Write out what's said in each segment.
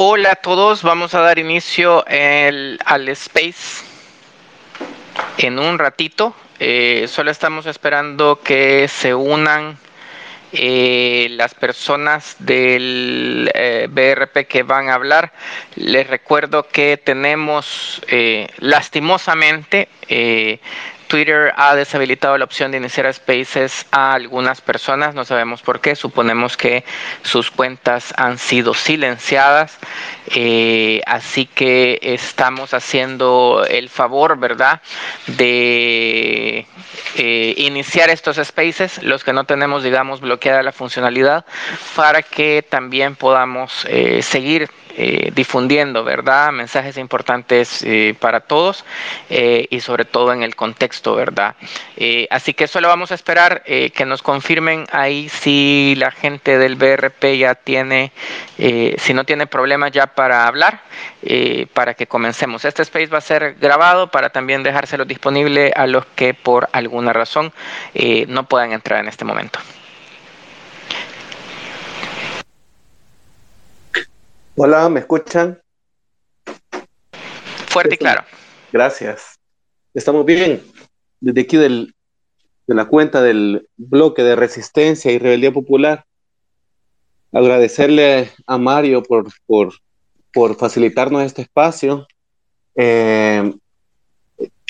Hola a todos, vamos a dar inicio al space en un ratito. Eh, solo estamos esperando que se unan eh, las personas del eh, BRP que van a hablar. Les recuerdo que tenemos lastimosamente Twitter ha deshabilitado la opción de iniciar spaces a algunas personas, no sabemos por qué, suponemos que sus cuentas han sido silenciadas, eh, así que estamos haciendo el favor, ¿verdad?, de eh, iniciar estos spaces, los que no tenemos, digamos, bloqueada la funcionalidad, para que también podamos eh, seguir eh, difundiendo, ¿verdad? Mensajes importantes eh, para todos eh, y sobre todo en el contexto, ¿verdad? así que solo vamos a esperar que nos confirmen ahí si la gente del BRP ya tiene, si no tiene problemas ya para hablar, para que comencemos. Este space va a ser grabado para también dejárselo disponible a los que por alguna razón no puedan entrar en este momento. Hola, ¿me escuchan? Fuerte y claro. Gracias. Estamos bien. Desde aquí del, de la cuenta del bloque de resistencia y rebeldía popular, agradecerle a Mario por, por, por facilitarnos este espacio. Eh,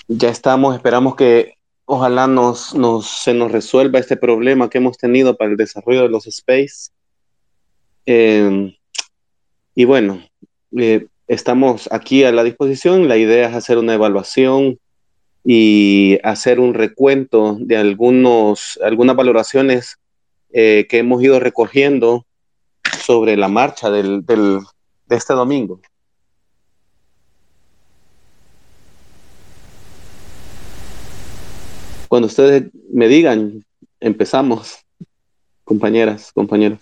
ya estamos, esperamos que ojalá nos, nos, se nos resuelva este problema que hemos tenido para el desarrollo de los space. Eh, y bueno, eh, estamos aquí a la disposición. La idea es hacer una evaluación y hacer un recuento de algunos, algunas valoraciones eh, que hemos ido recogiendo sobre la marcha del, del, de este domingo. Cuando ustedes me digan, empezamos, compañeras, compañeros.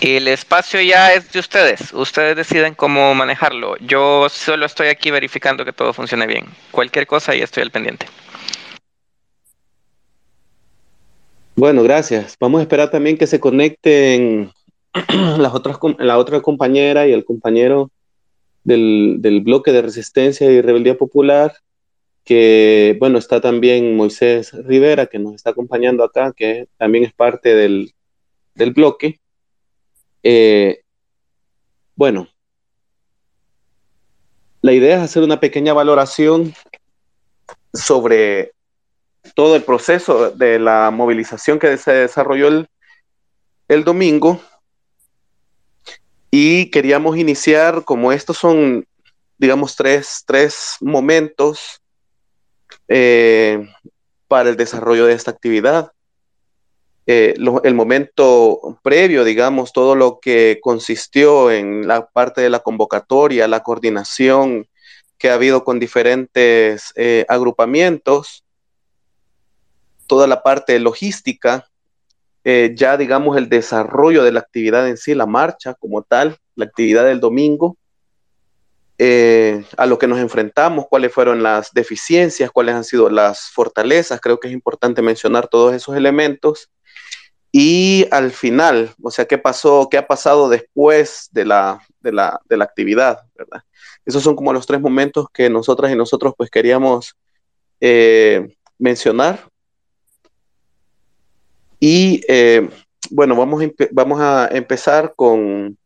El espacio ya es de ustedes. Ustedes deciden cómo manejarlo. Yo solo estoy aquí verificando que todo funcione bien. Cualquier cosa y estoy al pendiente. Bueno, gracias. Vamos a esperar también que se conecten las otras, la otra compañera y el compañero del, bloque de resistencia y rebeldía popular, que bueno, está también Moisés Rivera, que nos está acompañando acá, que también es parte del bloque. Eh, bueno, la idea es hacer una pequeña valoración sobre todo el proceso de la movilización que se desarrolló el, el domingo. Y queríamos iniciar, como estos son, digamos, tres, tres momentos eh, para el desarrollo de esta actividad. Eh, el momento previo, digamos, todo lo que consistió en la parte de la convocatoria, la coordinación que ha habido con diferentes eh, agrupamientos, toda la parte logística, eh, ya digamos el desarrollo de la actividad en sí, la marcha como tal, la actividad del domingo, a lo que nos enfrentamos, cuáles fueron las deficiencias, cuáles han sido las fortalezas, creo que es importante mencionar todos esos elementos y al final, o sea, ¿qué pasó, qué ha pasado después de la, de la, de la actividad? ¿verdad? Esos son como los tres momentos que nosotras y nosotros pues queríamos eh, mencionar. Y eh, bueno, vamos, vamos a empezar con,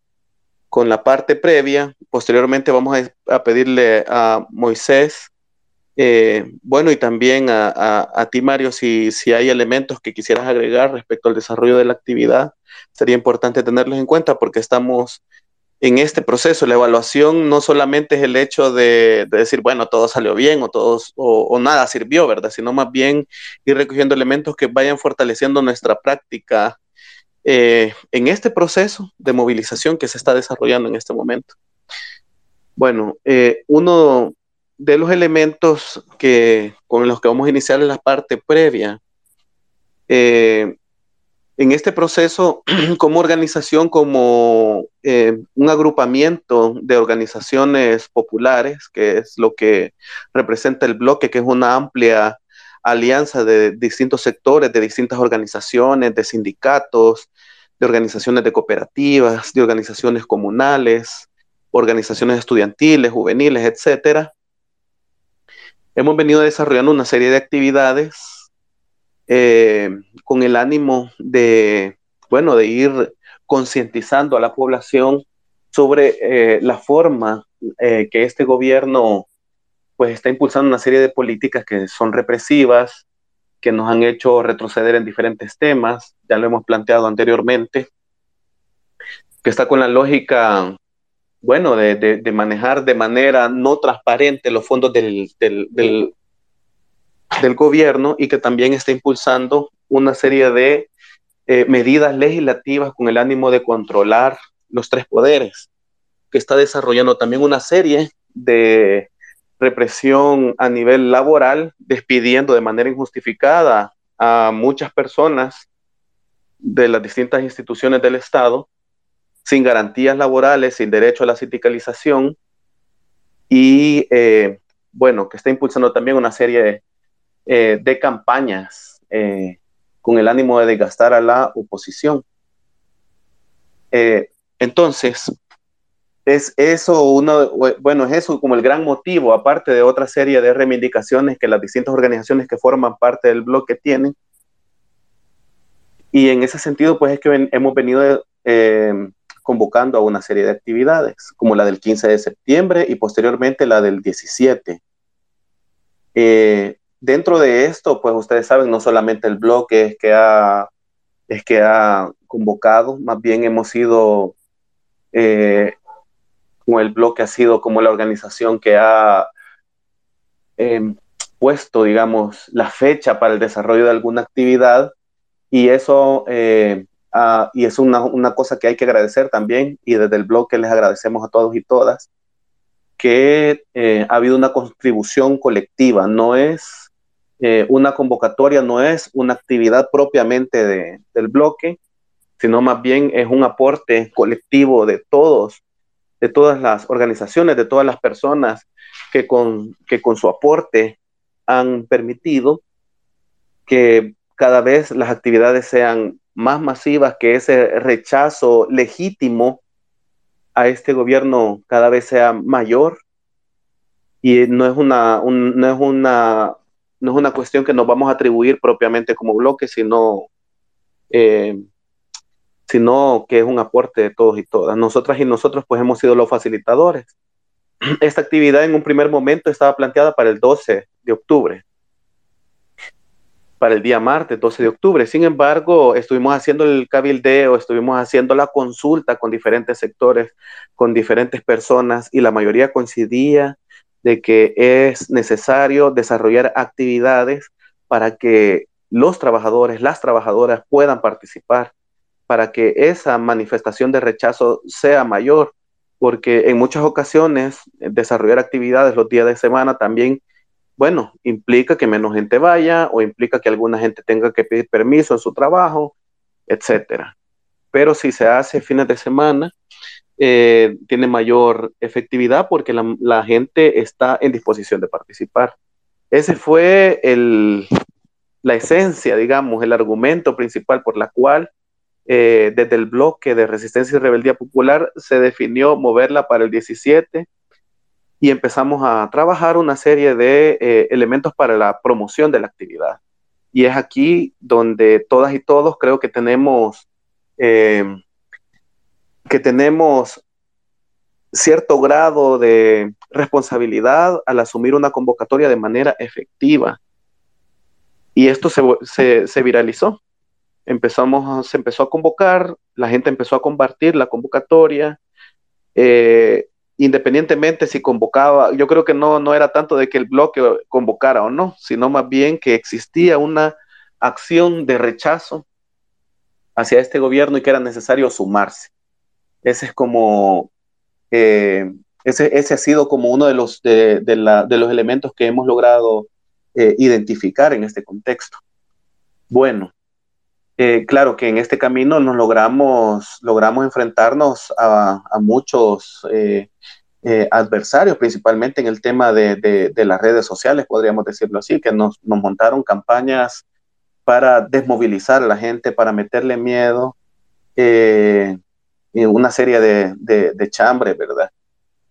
con, la parte previa. Posteriormente vamos a, a pedirle a Moisés eh, bueno, y también a, ti, Mario, si, hay elementos que quisieras agregar respecto al desarrollo de la actividad, sería importante tenerlos en cuenta porque estamos en este proceso. La evaluación no solamente es el hecho de, decir, bueno, todo salió bien o, todos, o, nada sirvió, ¿verdad? Sino más bien ir recogiendo elementos que vayan fortaleciendo nuestra práctica eh, en este proceso de movilización que se está desarrollando en este momento. Bueno, eh, uno de los elementos que, con los que vamos a iniciar la parte previa, eh, en este proceso, como organización, como eh, un agrupamiento de organizaciones populares, que es lo que representa el bloque, que es una amplia alianza de distintos sectores, de distintas organizaciones, de sindicatos, de organizaciones de cooperativas, de organizaciones comunales, organizaciones estudiantiles, juveniles, etcétera. Hemos venido desarrollando una serie de actividades eh, con el ánimo de, bueno, de ir concientizando a la población sobre eh, la forma eh, que este gobierno pues está impulsando una serie de políticas que son represivas, que nos han hecho retroceder en diferentes temas, ya lo hemos planteado anteriormente, que está con la lógica, bueno, de, manejar de manera no transparente los fondos del, del, gobierno y que también está impulsando una serie de eh, medidas legislativas con el ánimo de controlar los tres poderes, que está desarrollando también una serie de represión a nivel laboral, despidiendo de manera injustificada a muchas personas de las distintas instituciones del Estado, sin garantías laborales, sin derecho a la sindicalización, y eh, bueno, que está impulsando también una serie de, eh, campañas eh, con el ánimo de desgastar a la oposición. entonces, es eso uno, bueno, es eso como el gran motivo, aparte de otra serie de reivindicaciones que las distintas organizaciones que forman parte del bloque tienen. Y en ese sentido, pues es que hemos venido eh, convocando a una serie de actividades, como la del 15 de septiembre y posteriormente la del 17. Eh, dentro de esto, pues ustedes saben, no solamente el bloque es que ha, es que ha convocado, más bien hemos sido eh, el bloque ha sido como la organización que ha em, puesto, digamos, la fecha para el desarrollo de alguna actividad y eso eh, ah, y es una, cosa que hay que agradecer también y desde el bloque les agradecemos a todos y todas que eh, ha habido una contribución colectiva, no es eh, una convocatoria, no es una actividad propiamente del bloque, sino más bien es un aporte colectivo de todos de todas las organizaciones, de todas las personas que con, que con su aporte han permitido que cada vez las actividades sean más masivas, que ese rechazo legítimo a este gobierno cada vez sea mayor. Y no es una, no es una, no es una cuestión que nos vamos a atribuir propiamente como bloque, sino eh, sino que es un aporte de todos y todas. Nosotras y nosotros pues hemos sido los facilitadores. Esta actividad en un primer momento estaba planteada para el 12 de octubre, para el día martes 12 de octubre. Sin embargo, estuvimos haciendo el cabildeo, estuvimos haciendo la consulta con diferentes sectores, con diferentes personas y la mayoría coincidía de que es necesario desarrollar actividades para que los trabajadores, las trabajadoras puedan participar para que esa manifestación de rechazo sea mayor, porque en muchas ocasiones eh, desarrollar actividades los días de semana también, bueno, implica que menos gente vaya o implica que alguna gente tenga que pedir permiso en su trabajo, etcétera. Pero si se hace fines de semana, eh, tiene mayor efectividad porque la, gente está en disposición de participar. Ese fue el, la esencia, digamos, el argumento principal por la cual eh, desde el bloque de resistencia y rebeldía popular se definió moverla para el 17 y empezamos a trabajar una serie de eh, elementos para la promoción de la actividad. Y es aquí donde todas y todos creo que tenemos, eh, que tenemos cierto grado de responsabilidad al asumir una convocatoria de manera efectiva. Y esto se, se viralizó empezamos, se empezó a convocar, la gente empezó a compartir la convocatoria, eh, independientemente si convocaba, yo creo que no, no era tanto de que el bloque convocara o no, sino más bien que existía una acción de rechazo hacia este gobierno y que era necesario sumarse. Ese es como, eh, ese, ese, ha sido como uno de los, de, la, de los elementos que hemos logrado eh, identificar en este contexto. Bueno, eh, claro que en este camino nos logramos, logramos enfrentarnos a, muchos eh, eh, adversarios, principalmente en el tema de, las redes sociales, podríamos decirlo así, que nos, montaron campañas para desmovilizar a la gente, para meterle miedo, eh, una serie de, de, chambres, ¿verdad?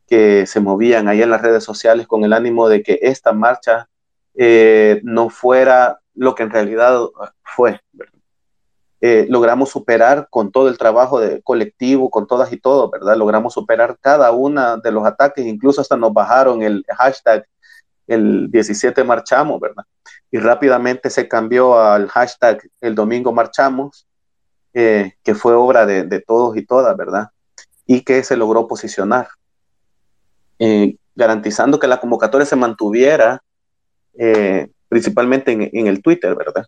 Que se movían ahí en las redes sociales con el ánimo de que esta marcha no fuera lo que en realidad fue. Eh, logramos superar con todo el trabajo de colectivo, con todas y todo, ¿verdad? Logramos superar cada una de los ataques, incluso hasta nos bajaron el hashtag el 17 marchamos, ¿verdad? Y rápidamente se cambió al hashtag el domingo marchamos, eh, que fue obra de, todos y todas, ¿verdad? Y que se logró posicionar, eh, garantizando que la convocatoria se mantuviera principalmente en, el Twitter, ¿verdad?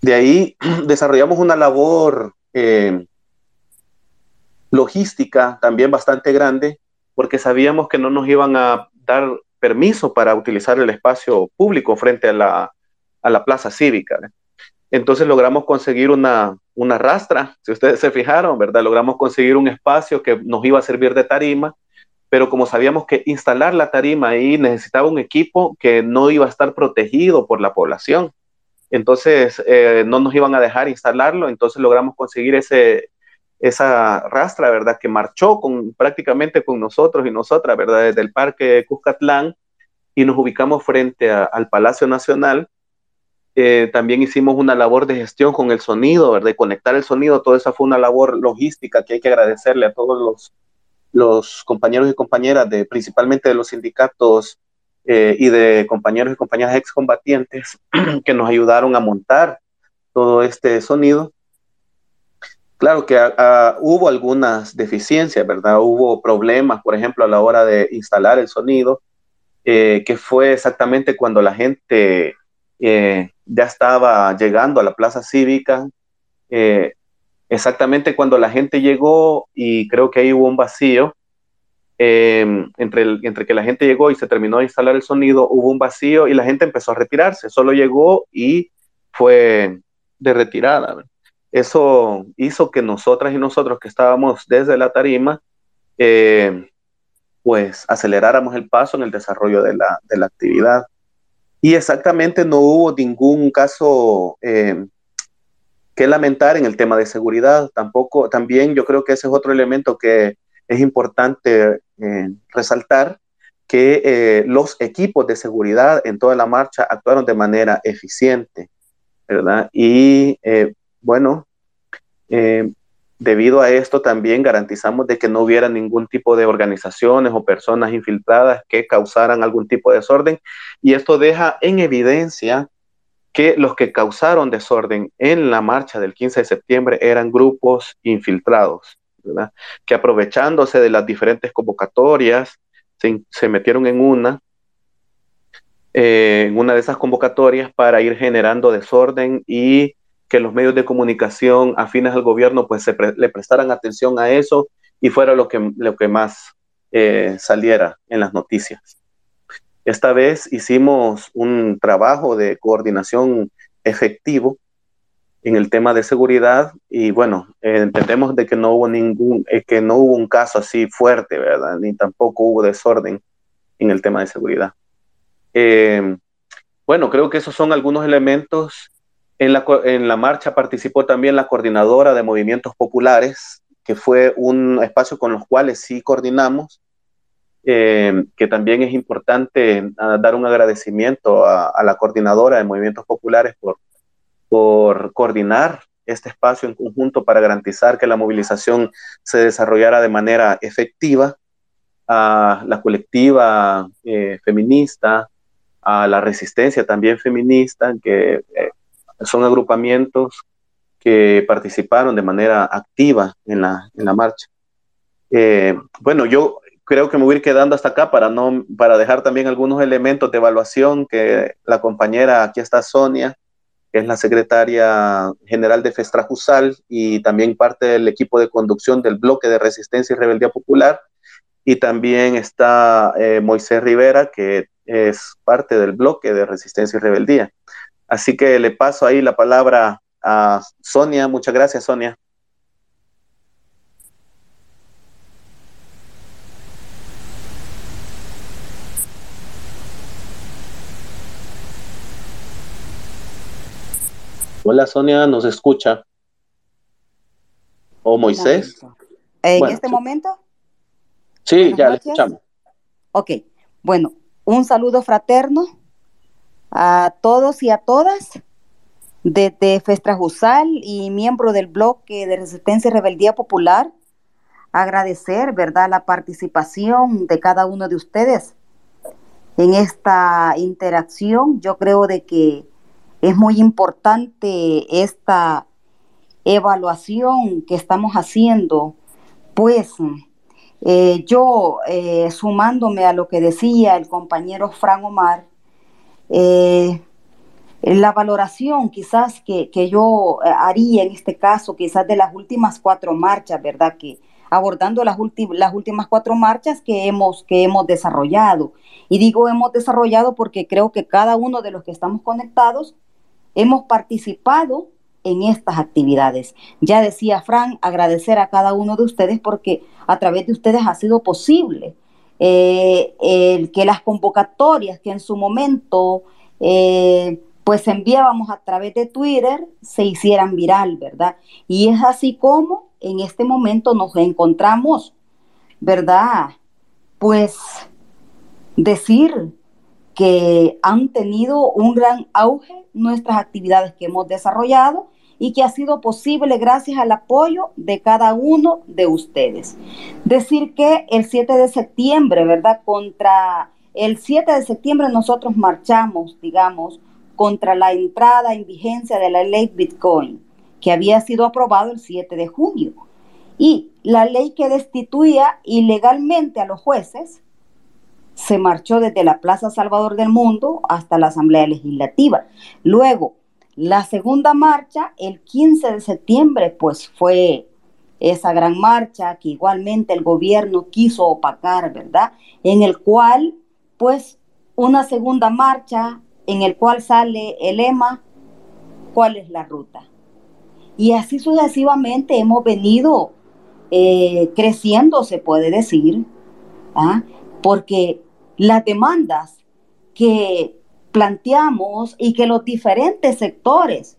De ahí desarrollamos una labor logística también bastante grande, porque sabíamos que no nos iban a dar permiso para utilizar el espacio público frente a la, a la plaza cívica. Entonces logramos conseguir una, una rastra, si ustedes se fijaron, ¿verdad? Logramos conseguir un espacio que nos iba a servir de tarima, pero como sabíamos que instalar la tarima ahí necesitaba un equipo que no iba a estar protegido por la población, entonces eh, no nos iban a dejar instalarlo, entonces logramos conseguir ese, esa rastra, ¿verdad? Que marchó con, prácticamente con nosotros y nosotras, ¿verdad? Desde el Parque Cuscatlán y nos ubicamos frente al Palacio Nacional eh, también hicimos una labor de gestión con el sonido, ¿verdad? De conectar el sonido, toda esa fue una labor logística que hay que agradecerle a todos los, los compañeros y compañeras, de, principalmente de los sindicatos eh, y de compañeros y compañeras excombatientes que nos ayudaron a montar todo este sonido. Claro que hubo algunas deficiencias, ¿verdad? Hubo problemas, por ejemplo, a la hora de instalar el sonido, eh, que fue exactamente cuando la gente eh, ya estaba llegando a la plaza cívica, exactamente cuando la gente llegó y creo que ahí hubo un vacío, em, entre, entre que la gente llegó y se terminó de instalar el sonido, hubo un vacío y la gente empezó a retirarse, solo llegó y fue de retirada. Eso hizo que nosotras y nosotros que estábamos desde la tarima, eh, pues aceleráramos el paso en el desarrollo de la, de la actividad. Y exactamente no hubo ningún caso eh, que lamentar en el tema de seguridad. Tampoco, también yo creo que ese es otro elemento que es importante eh, resaltar, que eh, los equipos de seguridad en toda la marcha actuaron de manera eficiente, ¿verdad? Y bueno, Debido a esto también garantizamos de que no hubiera ningún tipo de organizaciones o personas infiltradas que causaran algún tipo de desorden y esto deja en evidencia que los que causaron desorden en la marcha del 15 de septiembre eran grupos infiltrados, que aprovechándose de las diferentes convocatorias se, metieron en una, eh, en una de esas convocatorias para ir generando desorden y que los medios de comunicación afines al gobierno pues se le prestaran atención a eso y fuera lo que, lo que más eh, saliera en las noticias. Esta vez hicimos un trabajo de coordinación efectivo en el tema de seguridad y bueno, entendemos de que no hubo ningún, eh, que no hubo un caso así fuerte, ¿verdad? Ni tampoco hubo desorden en el tema de seguridad. Eh, bueno, creo que esos son algunos elementos en la, marcha participó también la coordinadora de movimientos populares, que fue un espacio con los cuales sí coordinamos, eh, que también es importante ah, dar un agradecimiento a, la coordinadora de movimientos populares por, por coordinar este espacio en conjunto para garantizar que la movilización se desarrollara de manera efectiva, a la colectiva eh, feminista, a la resistencia también feminista, que eh, son agrupamientos que participaron de manera activa en la, en la marcha. Eh, bueno, yo creo que me voy a ir quedando hasta acá para, no, para dejar también algunos elementos de evaluación que la compañera, aquí está Sonia, es la secretaria general de Festrajusal y también parte del equipo de conducción del bloque de resistencia y rebeldía popular. Y también está eh, Moisés Rivera, que es parte del bloque de resistencia y rebeldía. Así que le paso ahí la palabra a Sonia. Muchas gracias, Sonia. Hola Sonia, ¿nos escucha? o Moisés. ¿En este momento? Sí, ya le escuchamos. Ok, bueno, un saludo fraterno a todos y a todas desde Festrajusal y miembro del bloque de Resistencia y Rebeldía Popular. Agradecer, ¿verdad?, la participación de cada uno de ustedes en esta interacción. Yo creo de que es muy importante esta evaluación que estamos haciendo, pues eh, yo eh, sumándome a lo que decía el compañero Fran Omar, eh, la valoración quizás que, yo haría en este caso, quizás de las últimas cuatro marchas, ¿verdad? Que abordando las, las últimas cuatro marchas que hemos, que hemos desarrollado. Y digo hemos desarrollado porque creo que cada uno de los que estamos conectados hemos participado en estas actividades. Ya decía Fran, agradecer a cada uno de ustedes porque a través de ustedes ha sido posible eh, que las convocatorias que en su momento eh, pues enviábamos a través de Twitter se hicieran viral, ¿verdad? Y es así como en este momento nos encontramos, ¿verdad? Pues decir que han tenido un gran auge nuestras actividades que hemos desarrollado y que ha sido posible gracias al apoyo de cada uno de ustedes. Decir que el 7 de septiembre, ¿verdad? Contra el 7 de septiembre nosotros marchamos, digamos, contra la entrada en vigencia de la ley Bitcoin, que había sido aprobado el 7 de junio. Y la ley que destituía ilegalmente a los jueces se marchó desde la Plaza Salvador del Mundo hasta la Asamblea Legislativa. Luego, la segunda marcha, el 15 de septiembre, pues fue esa gran marcha que igualmente el gobierno quiso opacar, ¿verdad? En el cual, pues, una segunda marcha en el cual sale el lema, ¿cuál es la ruta? Y así sucesivamente hemos venido eh, creciendo, se puede decir, ¿ah? porque las demandas que planteamos y que los diferentes sectores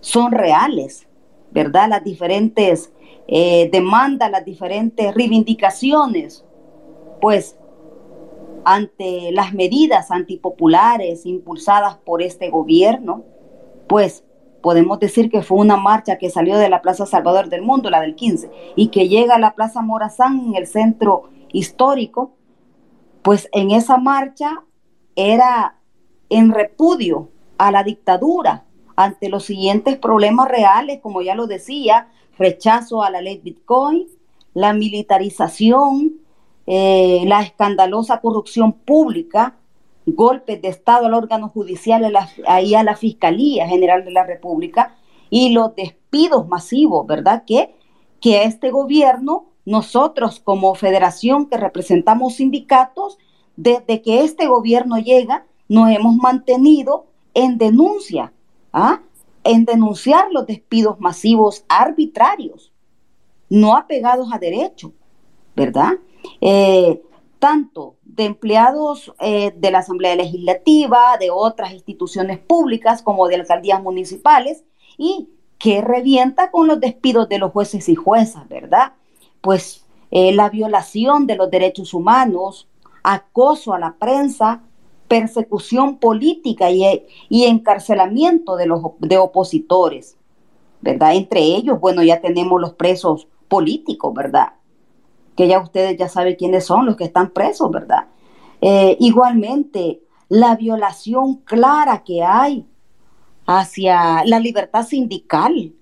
son reales, ¿verdad? Las diferentes eh, demandas, las diferentes reivindicaciones, pues ante las medidas antipopulares impulsadas por este gobierno, pues podemos decir que fue una marcha que salió de la Plaza Salvador del Mundo, la del 15, y que llega a la Plaza Morazán en el centro histórico, pues en esa marcha era en repudio a la dictadura ante los siguientes problemas reales, como ya lo decía, rechazo a la ley Bitcoin, la militarización, eh, la escandalosa corrupción pública, golpes de Estado al órgano judicial y a la Fiscalía General de la República y los despidos masivos, ¿verdad? Que, que este gobierno, nosotros como federación que representamos sindicatos, desde que este gobierno llega, nos hemos mantenido en denuncia, ¿ah? en denunciar los despidos masivos arbitrarios, no apegados a derecho, ¿verdad? Eh, tanto de empleados eh, de la Asamblea Legislativa, de otras instituciones públicas como de alcaldías municipales, y que revienta con los despidos de los jueces y juezas, ¿verdad? Pues eh, la violación de los derechos humanos, acoso a la prensa, persecución política y, y encarcelamiento de los de opositores, ¿verdad? Entre ellos, bueno, ya tenemos los presos políticos, ¿verdad? Que ya ustedes ya saben quiénes son los que están presos, ¿verdad? Eh, igualmente, la violación clara que hay hacia la libertad sindical.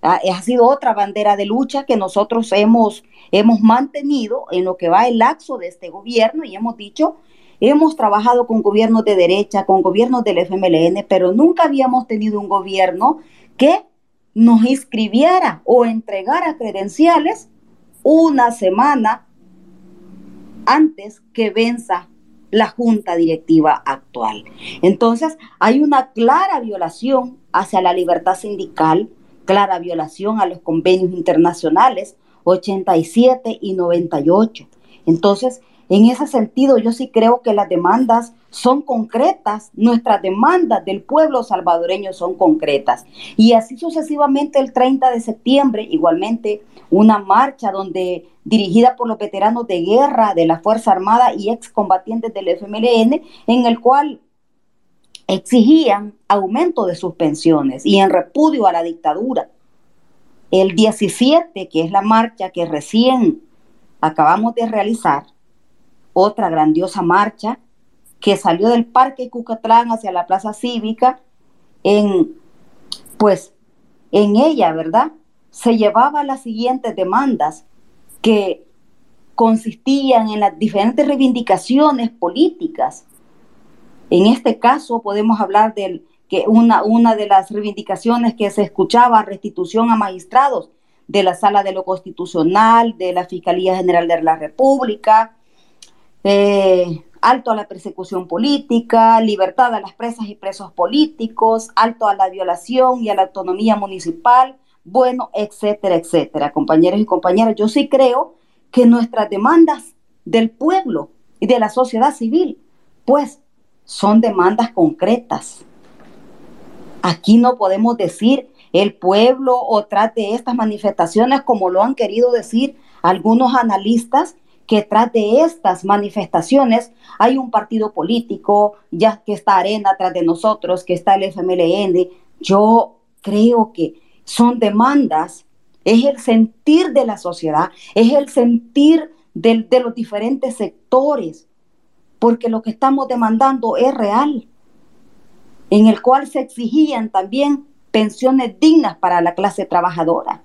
Ah, ha sido otra bandera de lucha que nosotros hemos, hemos mantenido en lo que va el laxo de este gobierno y hemos dicho Hemos trabajado con gobiernos de derecha, con gobiernos del FMLN, pero nunca habíamos tenido un gobierno que nos inscribiera o entregara credenciales una semana antes que venza la junta directiva actual. Entonces, hay una clara violación hacia la libertad sindical, clara violación a los convenios internacionales 87 y 98. Entonces, En ese sentido, yo sí creo que las demandas son concretas, nuestras demandas del pueblo salvadoreño son concretas. Y así sucesivamente el 30 de septiembre, igualmente una marcha donde dirigida por los veteranos de guerra de la Fuerza Armada y excombatientes del FMLN, en el cual exigían aumento de sus pensiones y en repudio a la dictadura. El 17, que es la marcha que recién acabamos de realizar, otra grandiosa marcha que salió del Parque Cucatlán hacia la Plaza Cívica, en, pues, en ella, ¿verdad? Se llevaba las siguientes demandas que consistían en las diferentes reivindicaciones políticas. En este caso podemos hablar de que una, una de las reivindicaciones que se escuchaba, restitución a magistrados de la Sala de lo Constitucional, de la Fiscalía General de la República, eh, alto a la persecución política, libertad a las presas y presos políticos, alto a la violación y a la autonomía municipal, bueno, etcétera, etcétera. Compañeros y compañeras, yo sí creo que nuestras demandas del pueblo y de la sociedad civil, pues, son demandas concretas. Aquí no podemos decir el pueblo o trate estas manifestaciones como lo han querido decir algunos analistas que tras de estas manifestaciones hay un partido político, ya que está Arena tras de nosotros, que está el FMLN. Yo creo que son demandas, es el sentir de la sociedad, es el sentir de, de los diferentes sectores, porque lo que estamos demandando es real, en el cual se exigían también pensiones dignas para la clase trabajadora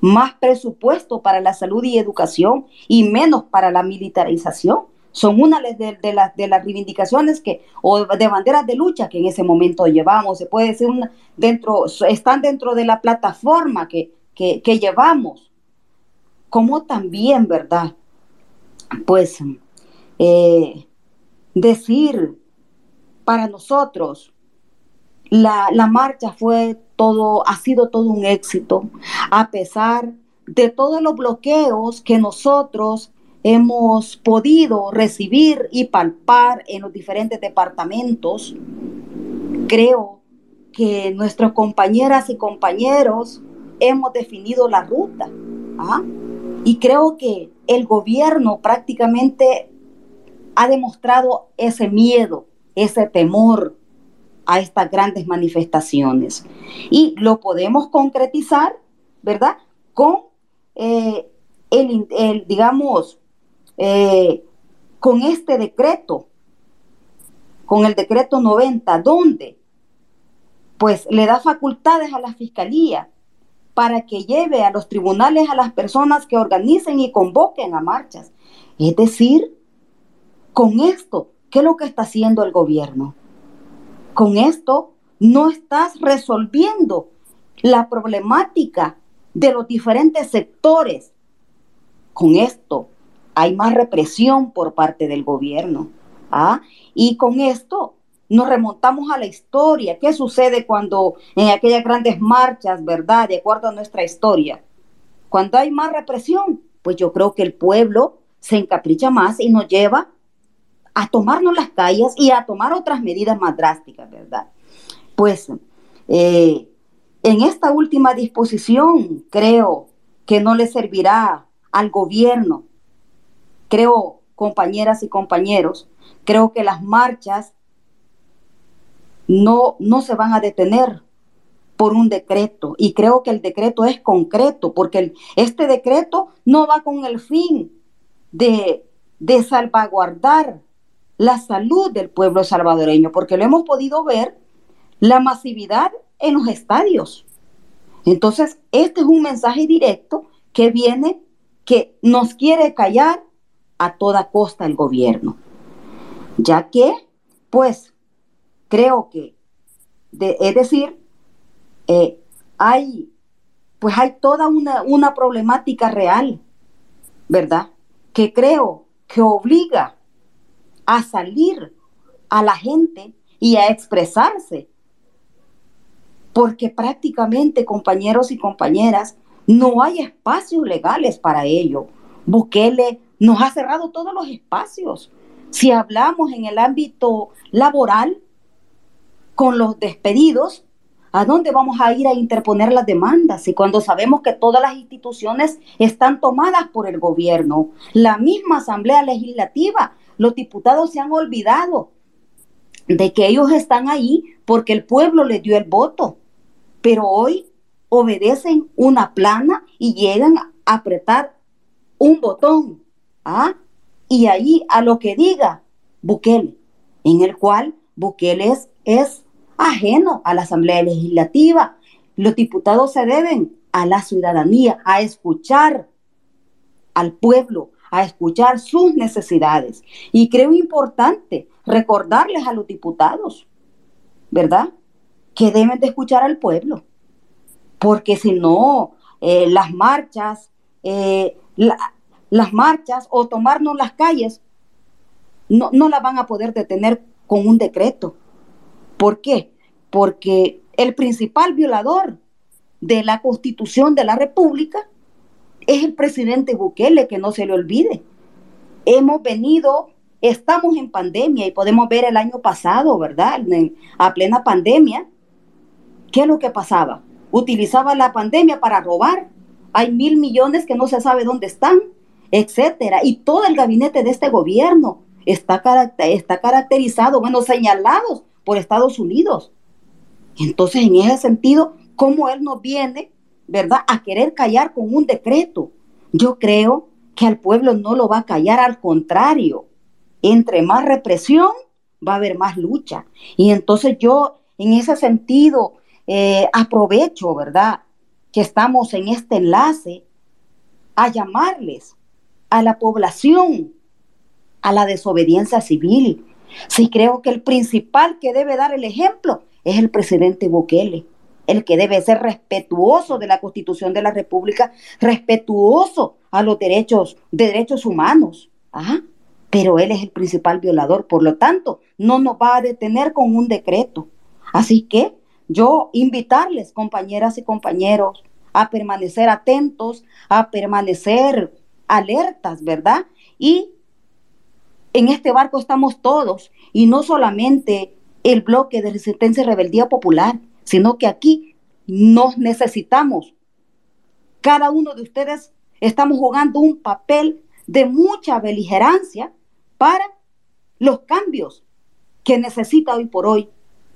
más presupuesto para la salud y educación y menos para la militarización. Son una de, las, de las reivindicaciones que, o de banderas de lucha que en ese momento llevamos. Se puede decir, una, dentro, están dentro de la plataforma que, que, que llevamos. Como también, ¿verdad? Pues eh, decir para nosotros, la, la marcha fue todo, ha sido todo un éxito, a pesar de todos los bloqueos que nosotros hemos podido recibir y palpar en los diferentes departamentos. Creo que nuestras compañeras y compañeros hemos definido la ruta. ¿ah? Y creo que el gobierno prácticamente ha demostrado ese miedo, ese temor, a estas grandes manifestaciones. Y lo podemos concretizar, ¿verdad? Con eh, el, digamos, eh, con este decreto, con el decreto 90, donde pues le da facultades a la fiscalía para que lleve a los tribunales a las personas que organicen y convoquen a marchas. Es decir, con esto, ¿qué es lo que está haciendo el gobierno? Con esto no estás resolviendo la problemática de los diferentes sectores. Con esto hay más represión por parte del gobierno. ¿ah? Y con esto nos remontamos a la historia. ¿Qué sucede cuando en aquellas grandes marchas, verdad, de acuerdo a nuestra historia? Cuando hay más represión, pues yo creo que el pueblo se encapricha más y nos lleva a tomarnos las calles y a tomar otras medidas más drásticas, ¿verdad? Pues eh, en esta última disposición creo que no le servirá al gobierno. Creo, compañeras y compañeros, creo que las marchas no, no se van a detener por un decreto y creo que el decreto es concreto porque este decreto no va con el fin de, de salvaguardar la salud del pueblo salvadoreño, porque lo hemos podido ver, la masividad en los estadios. Entonces, este es un mensaje directo que viene, que nos quiere callar a toda costa el gobierno, ya que, pues, creo que, es decir, eh, hay, pues hay toda una, una problemática real, ¿verdad? Que creo que obliga a salir a la gente y a expresarse. Porque prácticamente, compañeros y compañeras, no hay espacios legales para ello. Bukele nos ha cerrado todos los espacios. Si hablamos en el ámbito laboral, con los despedidos, ¿a dónde vamos a ir a interponer las demandas? Y cuando sabemos que todas las instituciones están tomadas por el gobierno, la misma Asamblea Legislativa, los diputados se han olvidado de que ellos están ahí porque el pueblo les dio el voto, pero hoy obedecen una plana y llegan a apretar un botón, ¿ah? Y ahí a lo que diga Bukele, en el cual Bukele es, ajeno a la Asamblea Legislativa. Los diputados se deben a la ciudadanía, a escuchar al pueblo, a escuchar sus necesidades. Y creo importante recordarles a los diputados, ¿verdad? Que deben de escuchar al pueblo, porque si no, eh, las marchas, eh, las marchas o tomarnos las calles, no, no las van a poder detener con un decreto. ¿Por qué? Porque el principal violador de la constitución de la República es el presidente Bukele, que no se le olvide. Hemos venido, estamos en pandemia y podemos ver el año pasado, ¿verdad? a plena pandemia, ¿qué es lo que pasaba? Utilizaba la pandemia para robar. Hay mil millones que no se sabe dónde están, etcétera. Y todo el gabinete de este gobierno está, está caracterizado, bueno, señalados por Estados Unidos. Entonces, en ese sentido, ¿cómo él no viene ¿verdad?, a querer callar con un decreto. Yo creo que al pueblo no lo va a callar, al contrario. Entre más represión, va a haber más lucha. Y entonces yo, en ese sentido, eh, aprovecho, ¿verdad?, que estamos en este enlace a llamarles a la población a la desobediencia civil. Sí creo que el principal que debe dar el ejemplo es el presidente Bukele el que debe ser respetuoso de la Constitución de la República, respetuoso a los derechos, de derechos humanos. Pero él es el principal violador, por lo tanto, no nos va a detener con un decreto. Así que yo invitarles, compañeras y compañeros, a permanecer atentos, a permanecer alertas, ¿verdad? Y en este barco estamos todos, y no solamente el bloque de resistencia y rebeldía popular, sino que aquí nos necesitamos. Cada uno de ustedes estamos jugando un papel de mucha beligerancia para los cambios que necesita hoy por hoy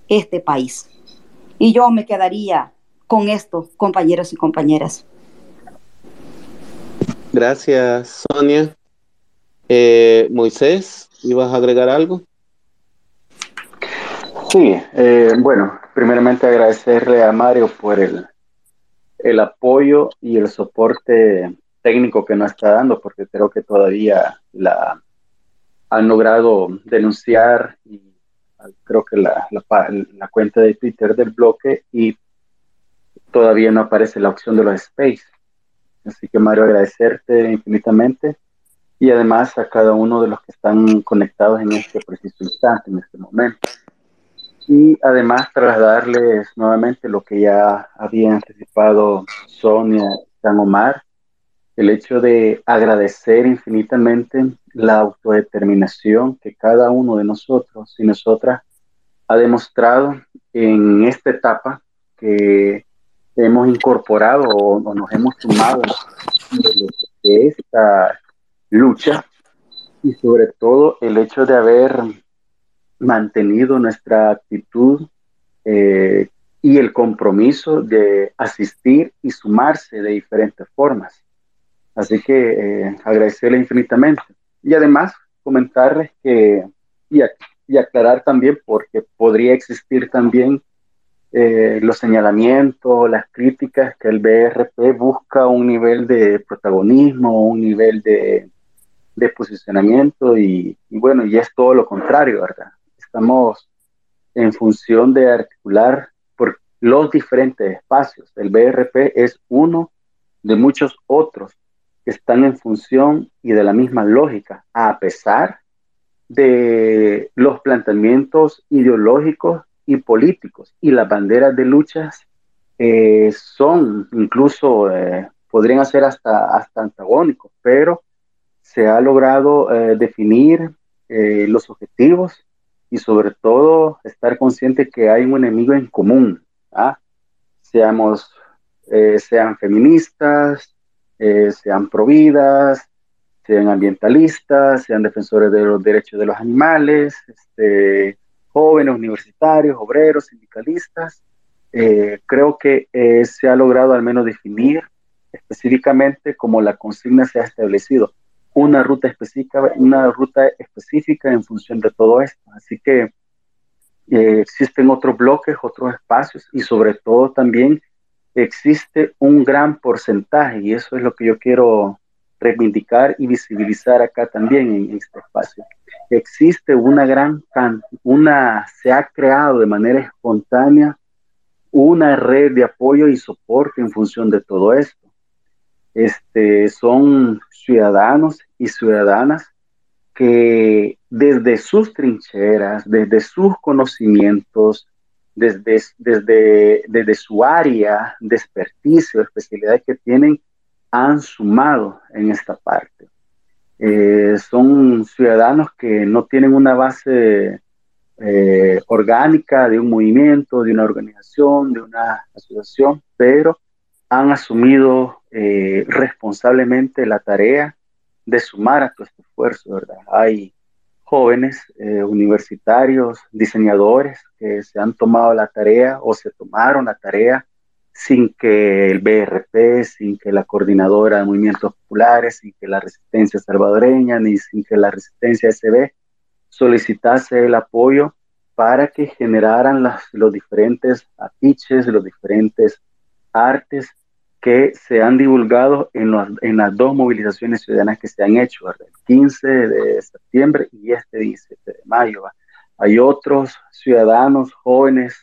este país. Y yo me quedaría con esto, compañeros y compañeras. Gracias, Sonia. Eh, Moisés, ¿ibas a agregar algo? Sí, eh, bueno, primeramente agradecerle a Mario por el, el apoyo y el soporte técnico que nos está dando, porque creo que todavía la han logrado denunciar y creo que la, la, cuenta de Twitter del bloque y todavía no aparece la opción de los space. Así que Mario, agradecerte infinitamente y además a cada uno de los que están conectados en este preciso instante, en este momento y además trasladarles nuevamente lo que ya había anticipado Sonia San Omar, el hecho de agradecer infinitamente la autodeterminación que cada uno de nosotros y nosotras ha demostrado en esta etapa que hemos incorporado o, nos hemos sumado de esta lucha y sobre todo el hecho de haber mantenido nuestra actitud eh, y el compromiso de asistir y sumarse de diferentes formas. Así que eh, agradecerle infinitamente. Y además comentarles que, y, aclarar también, porque podría existir también eh, los señalamientos, las críticas, que el BRP busca un nivel de protagonismo, un nivel de, posicionamiento y, bueno, y es todo lo contrario, ¿verdad? Estamos en función de articular por los diferentes espacios. El BRP es uno de muchos otros que están en función y de la misma lógica, a pesar de los planteamientos ideológicos y políticos y las banderas de luchas eh, son incluso, eh, podrían ser hasta, hasta antagónicos, pero se ha logrado eh, definir eh, los objetivos y sobre todo estar consciente que hay un enemigo en común. ¿ah? Seamos, sean feministas, sean providas, sean ambientalistas, sean defensores de los derechos de los animales, este, jóvenes, universitarios, obreros, sindicalistas. Eh, creo que eh, se ha logrado al menos definir específicamente como la consigna se ha establecido, una ruta específica, una ruta específica en función de todo esto. Así que eh, existen otros bloques, otros espacios y sobre todo también existe un gran porcentaje y eso es lo que yo quiero reivindicar y visibilizar acá también en este espacio. Existe una gran, una, se ha creado de manera espontánea una red de apoyo y soporte en función de todo esto. Este, son ciudadanos y ciudadanas que desde sus trincheras, desde sus conocimientos, desde, desde, desde su área de experticio, especialidad que tienen, han sumado en esta parte. Eh, son ciudadanos que no tienen una base eh, orgánica de un movimiento, de una organización, de una asociación, pero han asumido eh, responsablemente la tarea de sumar a este esfuerzo, ¿verdad? Hay jóvenes universitarios, diseñadores que se han tomado la tarea o se tomaron la tarea sin que el BRP, sin que la Coordinadora de Movimientos Populares, sin que la Resistencia Salvadoreña, ni sin que la Resistencia SB solicitase el apoyo para que generaran las, los diferentes afiches, los diferentes artes que se han divulgado en, en las dos movilizaciones ciudadanas que se han hecho, el 15 de septiembre y este 17 de mayo. Hay otros ciudadanos jóvenes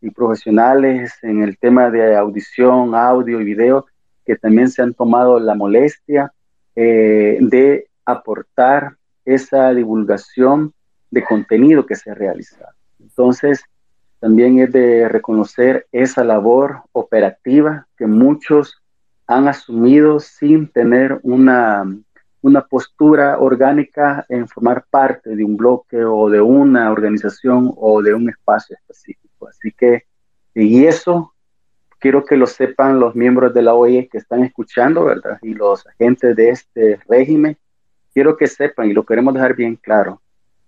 y profesionales en el tema de audición, audio y video que también se han tomado la molestia eh, de aportar esa divulgación de contenido que se ha realizado. Entonces, también es de reconocer esa labor operativa que muchos han asumido sin tener una, una postura orgánica en formar parte de un bloque o de una organización o de un espacio específico. Así que, y eso quiero que lo sepan los miembros de la OEA que están escuchando, ¿verdad? Y los agentes de este régimen, quiero que sepan, y lo queremos dejar bien claro,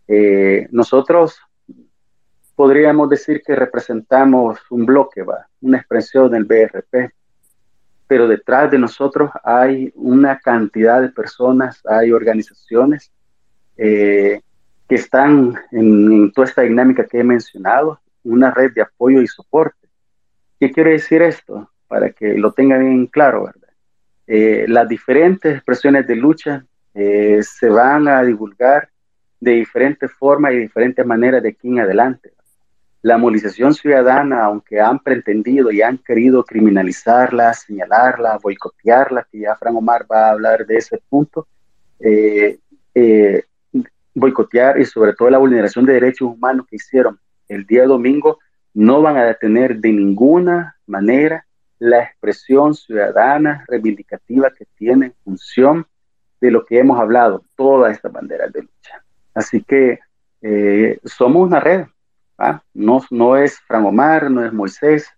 eh, nosotros podríamos decir que representamos un bloque, una expresión del BRP, pero detrás de nosotros hay una cantidad de personas, hay organizaciones eh, que están en, toda esta dinámica que he mencionado una red de apoyo y soporte. ¿Qué quiere decir esto? Para que lo tengan bien claro, ¿verdad? Eh, las diferentes expresiones de lucha eh, se van a divulgar de diferentes formas y diferentes maneras de aquí en adelante. La movilización ciudadana, aunque han pretendido y han querido criminalizarla, señalarla, boicotearla, que ya Fran Omar va a hablar de ese punto, eh, boicotear y sobre todo la vulneración de derechos humanos que hicieron el día domingo no van a detener de ninguna manera la expresión ciudadana reivindicativa que tiene en función de lo que hemos hablado, todas estas banderas de lucha. Así que eh, somos una red, no, no es Fran Omar, no es Moisés,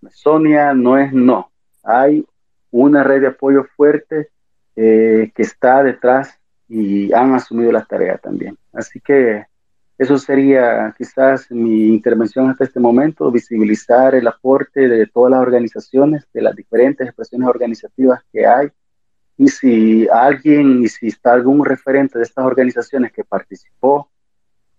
no Sonia, no es no. Hay una red de apoyo fuerte eh, que está detrás y han asumido las tareas también. Así que eso sería quizás mi intervención hasta este momento, visibilizar el aporte de todas las organizaciones, de las diferentes expresiones organizativas que hay. Y si alguien, y si está algún referente de estas organizaciones que participó,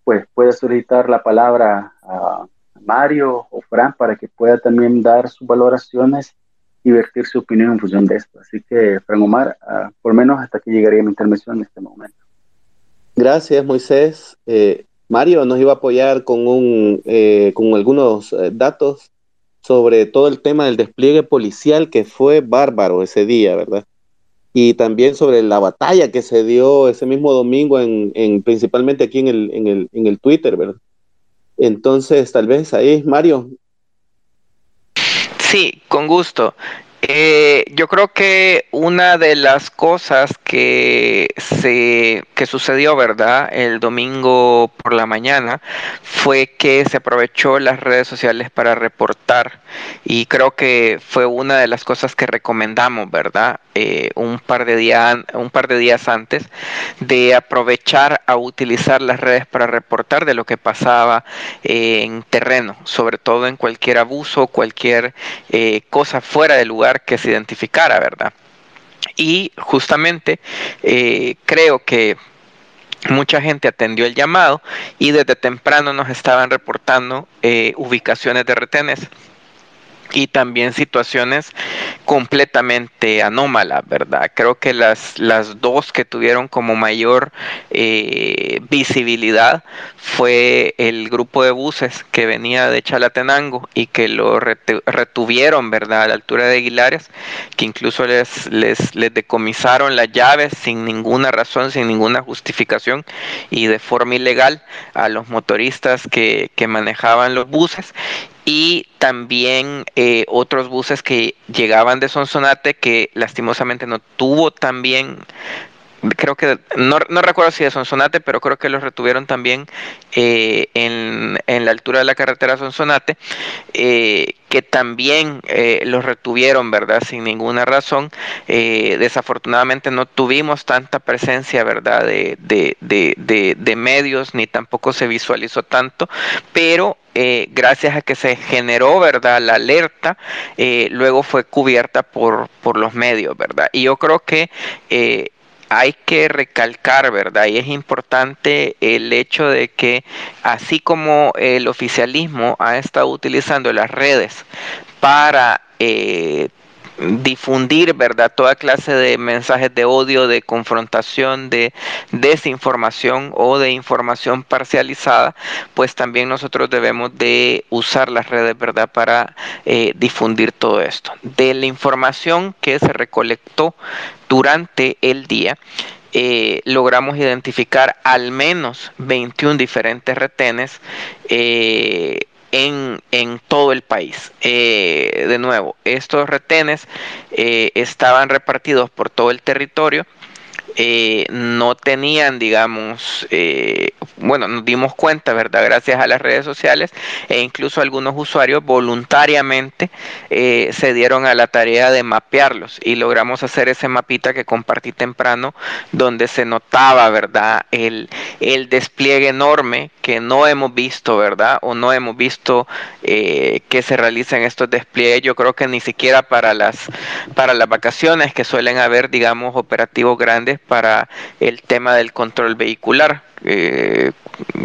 pues puede solicitar la palabra a Mario o Fran para que pueda también dar sus valoraciones y vertir su opinión en función de esto. Así que, Fran Omar, ah, por menos hasta aquí llegaría mi intervención en este momento. Gracias, Moisés. Eh, Mario nos iba a apoyar con, un, eh, con algunos eh, datos sobre todo el tema del despliegue policial que fue bárbaro ese día, ¿verdad? Y también sobre la batalla que se dio ese mismo domingo, en, en principalmente aquí en el, en, el, en el Twitter, ¿verdad? Entonces, tal vez ahí, Mario. Sí, con gusto. Eh, yo creo que una de las cosas que se que sucedió, ¿verdad? El domingo por la mañana fue que se aprovechó las redes sociales para reportar y creo que fue una de las cosas que recomendamos, ¿verdad? Eh, un par de días un par de días antes de aprovechar a utilizar las redes para reportar de lo que pasaba eh, en terreno, sobre todo en cualquier abuso, cualquier cosa fuera de lugar que se identificara, ¿verdad? Y justamente eh, creo que mucha gente atendió el llamado y desde temprano nos estaban reportando eh, ubicaciones de retenes y también situaciones completamente anómalas, ¿verdad? Creo que las, las dos que tuvieron como mayor eh, visibilidad fue el grupo de buses que venía de Chalatenango y que lo retuvieron, ¿verdad? A la altura de Aguilares, que incluso les, les, les decomisaron las llaves sin ninguna razón, sin ninguna justificación y de forma ilegal a los motoristas que, que manejaban los buses y también eh, otros buses que llegaban de Sonsonate que lastimosamente no tuvo también creo que no, no, recuerdo si de Sonsonate, pero creo que los retuvieron también eh, en, en, la altura de la carretera Sonsonate, eh, que también eh, los retuvieron, ¿verdad? Sin ninguna razón. Eh, desafortunadamente no tuvimos tanta presencia, ¿verdad? De, de, de, de medios, ni tampoco se visualizó tanto, pero eh, gracias a que se generó, ¿verdad? La alerta, luego fue cubierta por, por los medios, ¿verdad? Y yo creo que eh, hay que recalcar, ¿verdad? Y es importante el hecho de que así como el oficialismo ha estado utilizando las redes para eh, difundir, ¿verdad? Toda clase de mensajes de odio, de confrontación, de desinformación o de información parcializada, pues también nosotros debemos de usar las redes, ¿verdad? Para eh, difundir todo esto. De la información que se recolectó durante el día, eh, logramos identificar al menos 21 diferentes retenes eh, en, en todo el país. Eh, de nuevo, estos retenes eh, estaban repartidos por todo el territorio eh, no tenían, digamos, eh, bueno, nos dimos cuenta, ¿verdad? Gracias a las redes sociales e incluso algunos usuarios voluntariamente eh, se dieron a la tarea de mapearlos y logramos hacer ese mapita que compartí temprano donde se notaba, ¿verdad? El, el despliegue enorme que no hemos visto, ¿verdad? O no hemos visto eh, que se realicen estos despliegues, yo creo que ni siquiera para las, para las vacaciones que suelen haber, digamos, operativos grandes para el tema del control vehicular. Eh,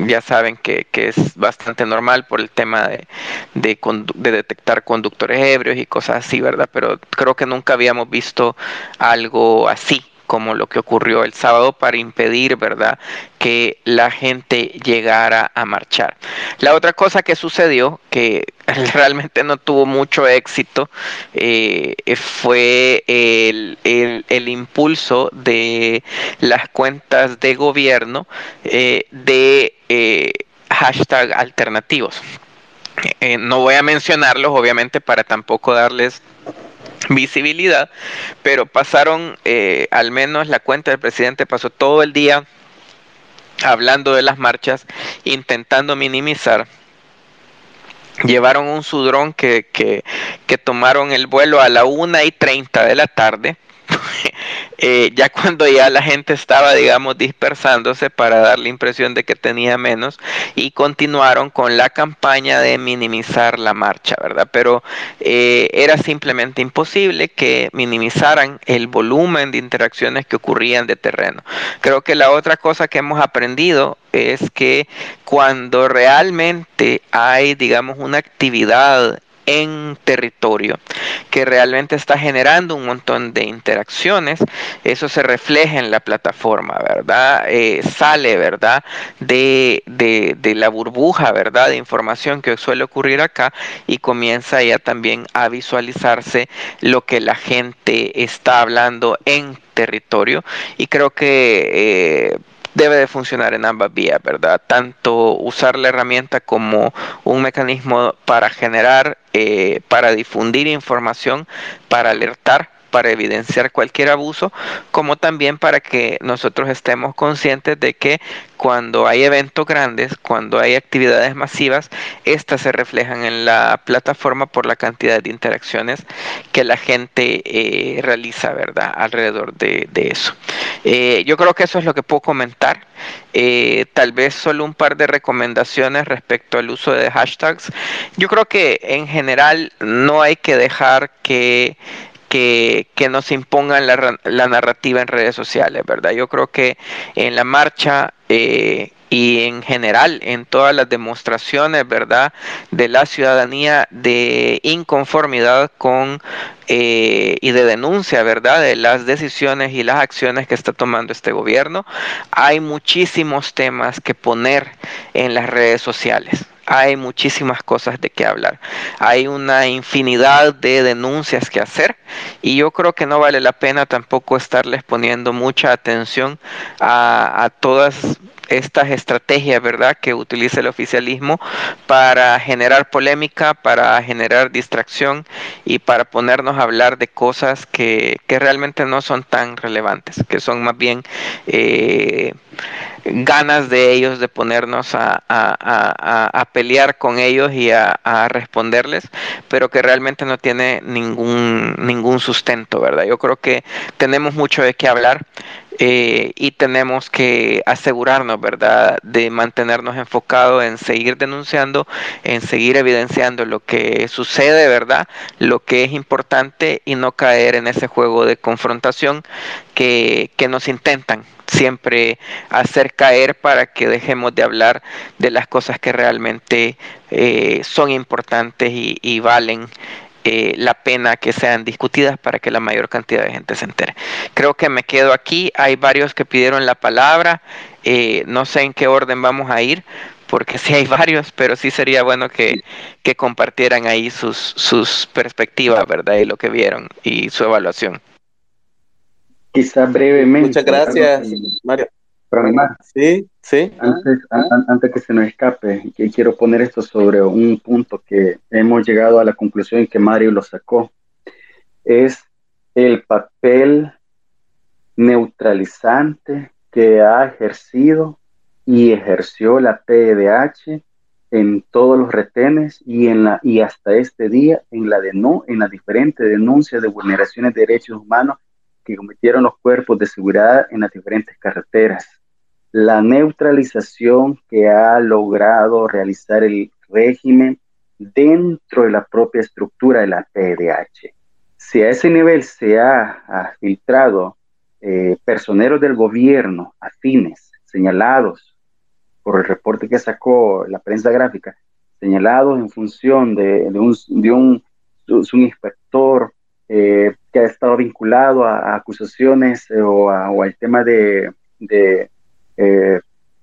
ya saben que, que, es bastante normal por el tema de, de, de, detectar conductores ebrios y cosas así, ¿verdad? Pero creo que nunca habíamos visto algo así como lo que ocurrió el sábado para impedir, ¿verdad?, que la gente llegara a marchar. La otra cosa que sucedió, que realmente no tuvo mucho éxito, eh, fue el, el, el, impulso de las cuentas de gobierno eh, de eh, hashtag alternativos. No voy a mencionarlos, obviamente, para tampoco darles visibilidad, pero pasaron, eh, al menos la cuenta del presidente pasó todo el día hablando de las marchas, intentando minimizar. Llevaron un sudrón que, que, que tomaron el vuelo a la una y treinta de la tarde eh, ya cuando ya la gente estaba, digamos, dispersándose para dar la impresión de que tenía menos y continuaron con la campaña de minimizar la marcha, ¿verdad? Pero eh, era simplemente imposible que minimizaran el volumen de interacciones que ocurrían de terreno. Creo que la otra cosa que hemos aprendido es que cuando realmente hay, digamos, una actividad en territorio que realmente está generando un montón de interacciones, eso se refleja en la plataforma, ¿verdad? Eh, sale, ¿verdad? De, de, la burbuja, ¿verdad? De información que suele ocurrir acá y comienza ya también a visualizarse lo que la gente está hablando en territorio y creo que... Eh, debe de funcionar en ambas vías, ¿verdad? Tanto usar la herramienta como un mecanismo para generar, eh, para difundir información, para alertar para evidenciar cualquier abuso, como también para que nosotros estemos conscientes de que cuando hay eventos grandes, cuando hay actividades masivas, estas se reflejan en la plataforma por la cantidad de interacciones que la gente eh, realiza, ¿verdad? Alrededor de, eso. Eh, yo creo que eso es lo que puedo comentar. Eh, tal vez solo un par de recomendaciones respecto al uso de hashtags. Yo creo que en general no hay que dejar que que, que nos impongan la, narrativa en redes sociales, ¿verdad? Yo creo que en la marcha eh, y en general en todas las demostraciones, ¿verdad?, de la ciudadanía de inconformidad con eh, y de denuncia, ¿verdad?, de las decisiones y las acciones que está tomando este gobierno. Hay muchísimos temas que poner en las redes sociales hay muchísimas cosas de qué hablar. Hay una infinidad de denuncias que hacer y yo creo que no vale la pena tampoco estarles poniendo mucha atención a, a todas estas estrategias, ¿verdad?, que utiliza el oficialismo para generar polémica, para generar distracción y para ponernos a hablar de cosas que, que realmente no son tan relevantes, que son más bien eh, ganas de ellos de ponernos a, a, a, pelear con ellos y a, responderles, pero que realmente no tiene ningún, ningún sustento, ¿verdad? Yo creo que tenemos mucho de qué hablar. Eh, y tenemos que asegurarnos, ¿verdad?, de mantenernos enfocados en seguir denunciando, en seguir evidenciando lo que sucede, ¿verdad?, lo que es importante y no caer en ese juego de confrontación que, que nos intentan siempre hacer caer para que dejemos de hablar de las cosas que realmente eh, son importantes y, y valen eh, la pena que sean discutidas para que la mayor cantidad de gente se entere. Creo que me quedo aquí. Hay varios que pidieron la palabra. Eh, no sé en qué orden vamos a ir, porque sí hay varios, pero sí sería bueno que, que compartieran ahí sus, sus perspectivas, ¿verdad? Y lo que vieron y su evaluación. Quizá brevemente. Muchas gracias, Mario. Sí, sí. Antes, antes que se nos escape, que quiero poner esto sobre un punto que hemos llegado a la conclusión que Mario lo sacó. Es el papel neutralizante que ha ejercido y ejerció la PDH en todos los retenes y en la y hasta este día en la de no en las diferentes denuncias de vulneraciones de derechos humanos que cometieron los cuerpos de seguridad en las diferentes carreteras. La neutralización que ha logrado realizar el régimen dentro de la propia estructura de la PDH. Si a ese nivel se ha, filtrado eh, personeros del gobierno afines, señalados por el reporte que sacó la prensa gráfica, señalados en función de, un, de un, un inspector eh, que ha estado vinculado a, acusaciones eh, o, al tema de, eh,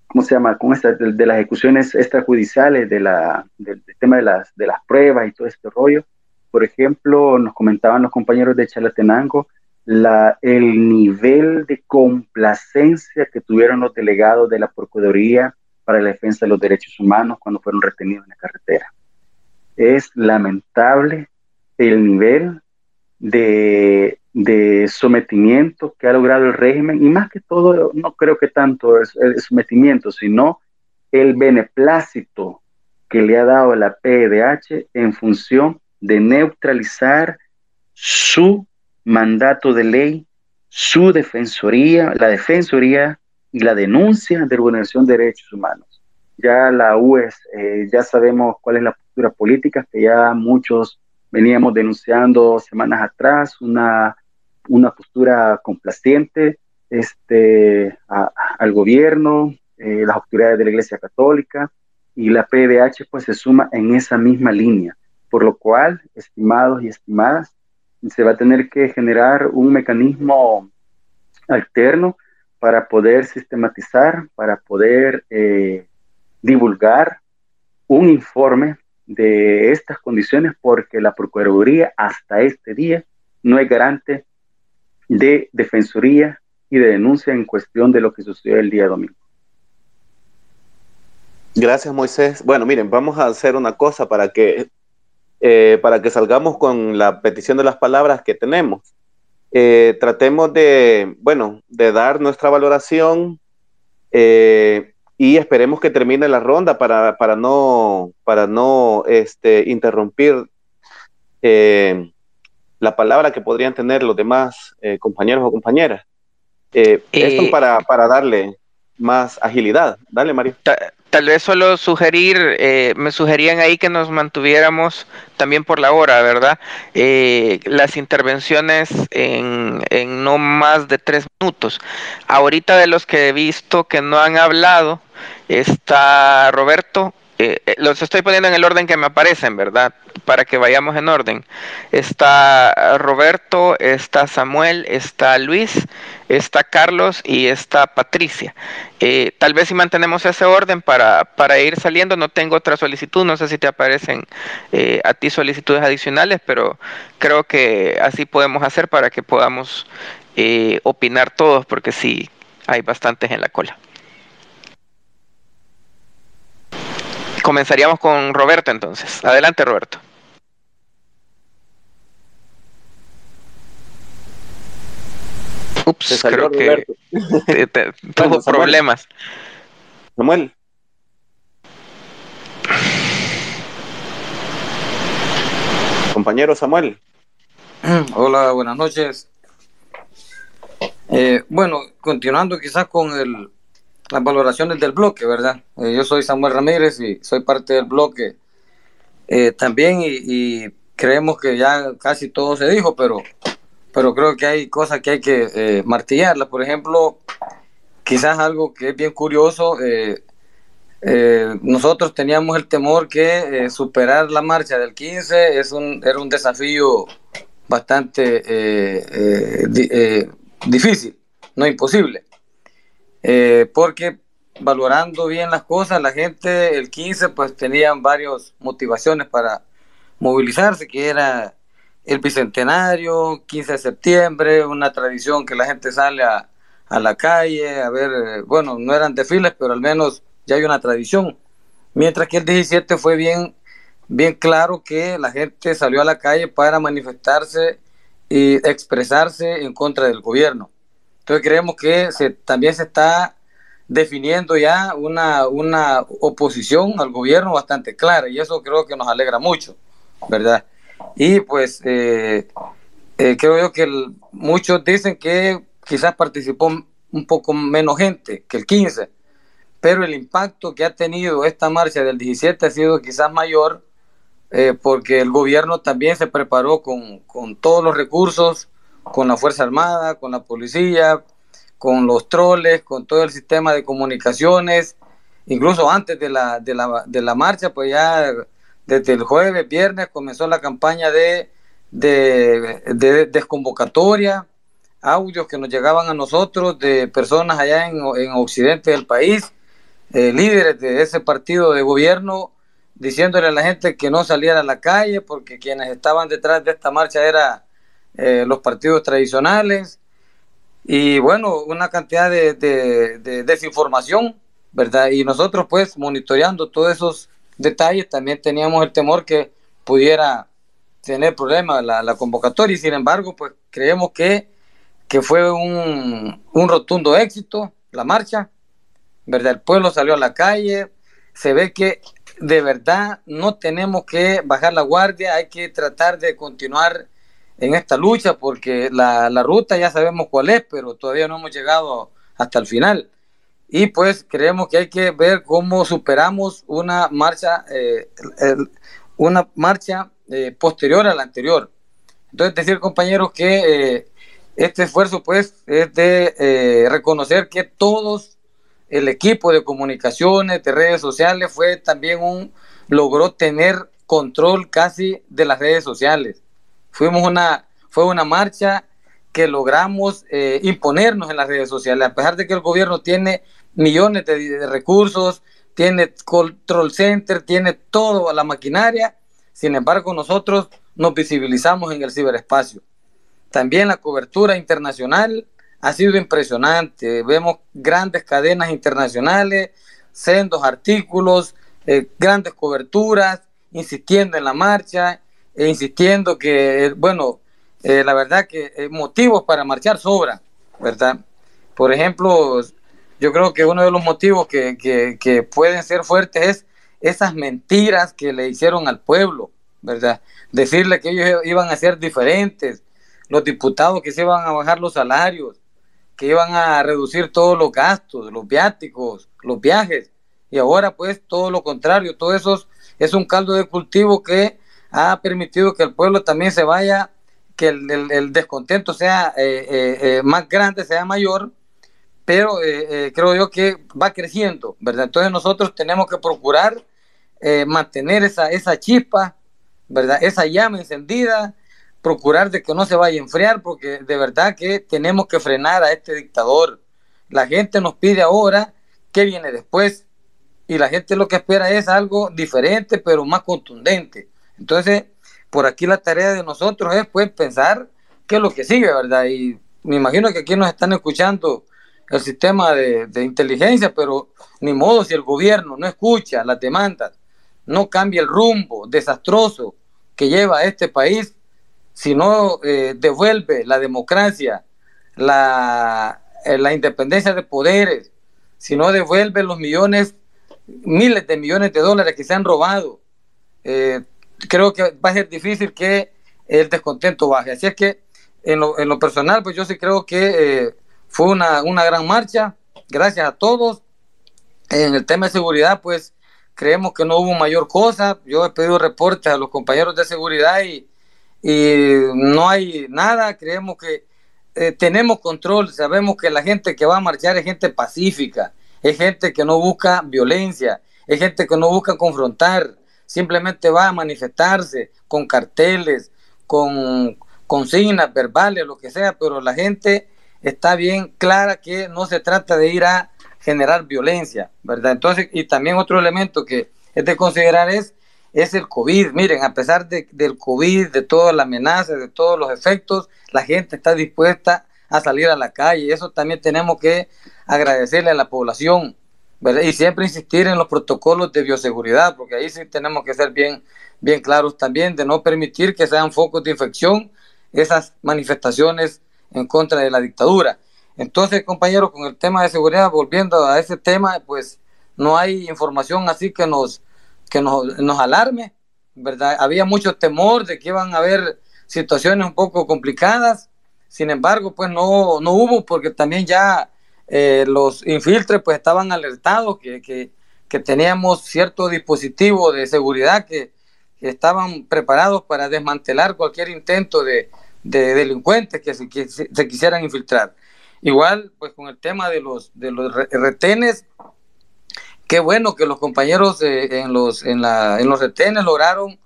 ¿cómo se llama? Con esta, de, las ejecuciones extrajudiciales, de la, del, tema de las, de las pruebas y todo este rollo. Por ejemplo, nos comentaban los compañeros de Chalatenango la, el nivel de complacencia que tuvieron los delegados de la Procuraduría para la Defensa de los Derechos Humanos cuando fueron retenidos en la carretera. Es lamentable el nivel de, sometimiento que ha logrado el régimen, y más que todo, no creo que tanto es el sometimiento, sino el beneplácito que le ha dado la PDH en función de neutralizar su mandato de ley, su defensoría, la defensoría y la denuncia de vulneración de derechos humanos. Ya la UES, eh, ya sabemos cuál es la postura política, que ya muchos veníamos denunciando semanas atrás una, una postura complaciente este, al gobierno, eh, las autoridades de la Iglesia Católica y la PDH pues se suma en esa misma línea, por lo cual, estimados y estimadas, se va a tener que generar un mecanismo alterno para poder sistematizar, para poder eh, divulgar un informe de estas condiciones porque la Procuraduría hasta este día no es garante de defensoría y de denuncia en cuestión de lo que sucedió el día domingo. Gracias, Moisés. Bueno, miren, vamos a hacer una cosa para que, eh, para que salgamos con la petición de las palabras que tenemos. Eh, tratemos de, bueno, de dar nuestra valoración eh, y esperemos que termine la ronda para, para no, para no este, interrumpir la palabra que podrían tener los demás compañeros o compañeras. esto para, para darle más agilidad. Dale, Mario. Tal vez solo sugerir, eh, me sugerían ahí que nos mantuviéramos también por la hora, ¿verdad? Eh, las intervenciones en, en, no más de tres minutos. Ahorita de los que he visto que no han hablado, está Roberto, eh, eh, los estoy poniendo en el orden que me aparecen, ¿verdad? Para que vayamos en orden. Está Roberto, está Samuel, está Luis, está Carlos y está Patricia. Eh, tal vez si mantenemos ese orden para, para, ir saliendo, no tengo otra solicitud, no sé si te aparecen a ti solicitudes adicionales, pero creo que así podemos hacer para que podamos opinar todos, porque sí, hay bastantes en la cola. Comenzaríamos con Roberto entonces. Adelante, Roberto. Ups, creo que tuvo problemas. Samuel. Compañero Samuel. Hola, buenas noches. Eh, bueno, continuando quizás con el, las valoraciones del bloque, ¿verdad? Eh, yo soy Samuel Ramírez y soy parte del bloque eh, también y, creemos que ya casi todo se dijo, pero, pero creo que hay cosas que hay que eh, martillarlas. Por ejemplo, quizás algo que es bien curioso, nosotros teníamos el temor que superar la marcha del 15 es un, era un desafío bastante difícil, no imposible. Eh, porque valorando bien las cosas, la gente el 15 pues tenían varias motivaciones para movilizarse, que era el bicentenario, 15 de septiembre, una tradición que la gente sale a, a la calle, a ver, eh, bueno, no eran desfiles, pero al menos ya hay una tradición. Mientras que el 17 fue bien, bien claro que la gente salió a la calle para manifestarse y expresarse en contra del gobierno. Entonces creemos que se, también se está definiendo ya una, una oposición al gobierno bastante clara y eso creo que nos alegra mucho, ¿verdad? Y pues eh, eh, creo yo que muchos dicen que quizás participó un poco menos gente que el 15, pero el impacto que ha tenido esta marcha del 17 ha sido quizás mayor eh, porque el gobierno también se preparó con, con todos los recursos con la Fuerza Armada, con la policía, con los troles, con todo el sistema de comunicaciones, incluso antes de la, de la, de la marcha, pues ya desde el jueves, viernes comenzó la campaña de, de, desconvocatoria, audios que nos llegaban a nosotros de personas allá en, en occidente del país, eh, líderes de ese partido de gobierno, diciéndole a la gente que no saliera a la calle porque quienes estaban detrás de esta marcha era eh, los partidos tradicionales y bueno, una cantidad de, desinformación, ¿verdad? Y nosotros pues monitoreando todos esos detalles también teníamos el temor que pudiera tener problemas la, la convocatoria y sin embargo pues creemos que, que fue un, un rotundo éxito la marcha, ¿verdad? El pueblo salió a la calle, se ve que de verdad no tenemos que bajar la guardia, hay que tratar de continuar en esta lucha porque la, ruta ya sabemos cuál es, pero todavía no hemos llegado hasta el final. Y pues creemos que hay que ver cómo superamos una marcha, eh, una marcha eh, posterior a la anterior. Entonces decir compañeros que eh, este esfuerzo pues es de reconocer que todos el equipo de comunicaciones, de redes sociales fue también un, logró tener control casi de las redes sociales Fuimos una, fue una marcha que logramos eh, imponernos en las redes sociales, a pesar de que el gobierno tiene millones de, recursos, tiene control center, tiene toda la maquinaria, sin embargo nosotros nos visibilizamos en el ciberespacio. También la cobertura internacional ha sido impresionante, vemos grandes cadenas internacionales sendos artículos, eh, grandes coberturas, insistiendo en la marcha, insistiendo que, bueno, eh, la verdad que eh, motivos para marchar sobran, ¿verdad? Por ejemplo, yo creo que uno de los motivos que, que, pueden ser fuertes es esas mentiras que le hicieron al pueblo, ¿verdad? Decirle que ellos iban a ser diferentes, los diputados que se iban a bajar los salarios, que iban a reducir todos los gastos, los viáticos, los viajes, y ahora pues todo lo contrario, todo eso es un caldo de cultivo que ha permitido que el pueblo también se vaya, que el, descontento sea eh, eh, eh, más grande, sea mayor, pero creo yo que va creciendo, ¿verdad? Entonces nosotros tenemos que procurar mantener esa, esa chispa, ¿verdad? Esa llama encendida, procurar de que no se vaya a enfriar, porque de verdad que tenemos que frenar a este dictador. La gente nos pide ahora qué viene después, y la gente lo que espera es algo diferente, pero más contundente. Entonces, por aquí la tarea de nosotros es pues pensar qué es lo que sigue, ¿verdad? Y me imagino que aquí nos están escuchando el sistema de, inteligencia, pero ni modo si el gobierno no escucha las demandas, no cambia el rumbo desastroso que lleva a este país, si no eh, devuelve la democracia, la, eh, la independencia de poderes, si no devuelve los millones, miles de millones de dólares que se han robado, eh, creo que va a ser difícil que el descontento baje. Así es que en lo, en lo personal, pues yo sí creo que eh, fue una, una gran marcha. Gracias a todos. En el tema de seguridad, pues creemos que no hubo mayor cosa. Yo he pedido reportes a los compañeros de seguridad y, y no hay nada. Creemos que eh, tenemos control. Sabemos que la gente que va a marchar es gente pacífica, es gente que no busca violencia, es gente que no busca confrontar simplemente va a manifestarse con carteles, con consignas verbales, lo que sea, pero la gente está bien clara que no se trata de ir a generar violencia, ¿verdad? Entonces, y también otro elemento que es de considerar es, es el COVID. Miren, a pesar de, del COVID, de toda la amenaza, de todos los efectos, la gente está dispuesta a salir a la calle. Eso también tenemos que agradecerle a la población. Y siempre insistir en los protocolos de bioseguridad, porque ahí sí tenemos que ser bien, bien claros también, de no permitir que sean focos de infección esas manifestaciones en contra de la dictadura. Entonces, compañeros, con el tema de seguridad, volviendo a ese tema, pues no hay información así que nos, que nos, nos alarme, ¿verdad? Había mucho temor de que iban a haber situaciones un poco complicadas, sin embargo, pues no, no hubo, porque también ya eh, los infiltres pues estaban alertados que, teníamos cierto dispositivo de seguridad que, estaban preparados para desmantelar cualquier intento de, delincuentes que se, se, quisieran infiltrar. Igual, pues con el tema de los, de los retenes, qué bueno que los compañeros eh, en, los, en, la, en los retenes lograron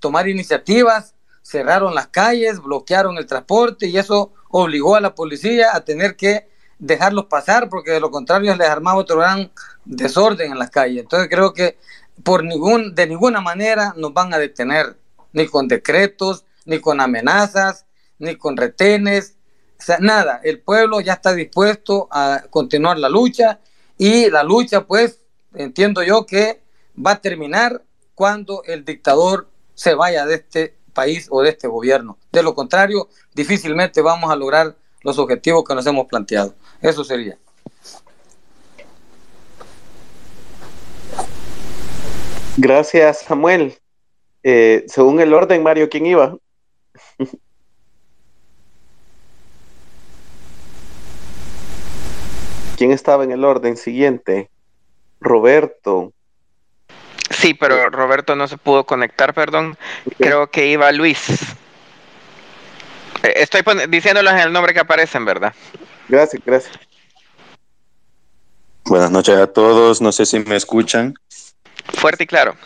tomar iniciativas, cerraron las calles, bloquearon el transporte y eso obligó a la policía a tener que dejarlos pasar porque de lo contrario les armaba otro gran desorden en las calles. Entonces creo que por ningún, de ninguna manera nos van a detener, ni con decretos, ni con amenazas, ni con retenes, o sea, nada, el pueblo ya está dispuesto a continuar la lucha y la lucha pues entiendo yo que va a terminar cuando el dictador se vaya de este país o de este gobierno. De lo contrario, difícilmente vamos a lograr los objetivos que nos hemos planteado. Eso sería. Gracias, Samuel. Eh, según el orden, Mario, ¿quién iba? ¿Quién estaba en el orden siguiente? Roberto. Sí, pero Roberto no se pudo conectar, perdón. Creo que iba Luis. Eh, estoy diciéndolos en el nombre que aparecen, ¿verdad? Gracias, gracias. Buenas noches a todos. No sé si me escuchan. Fuerte y claro.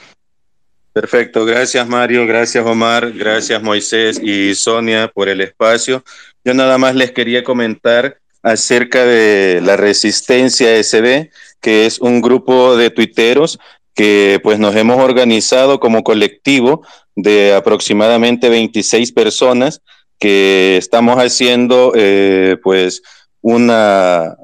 Perfecto. Gracias, Mario. Gracias, Omar. Gracias, Moisés y Sonia, por el espacio. Yo nada más les quería comentar acerca de la Resistencia SB, que es un grupo de tuiteros que pues nos hemos organizado como colectivo de aproximadamente 26 personas que estamos haciendo eh, pues una,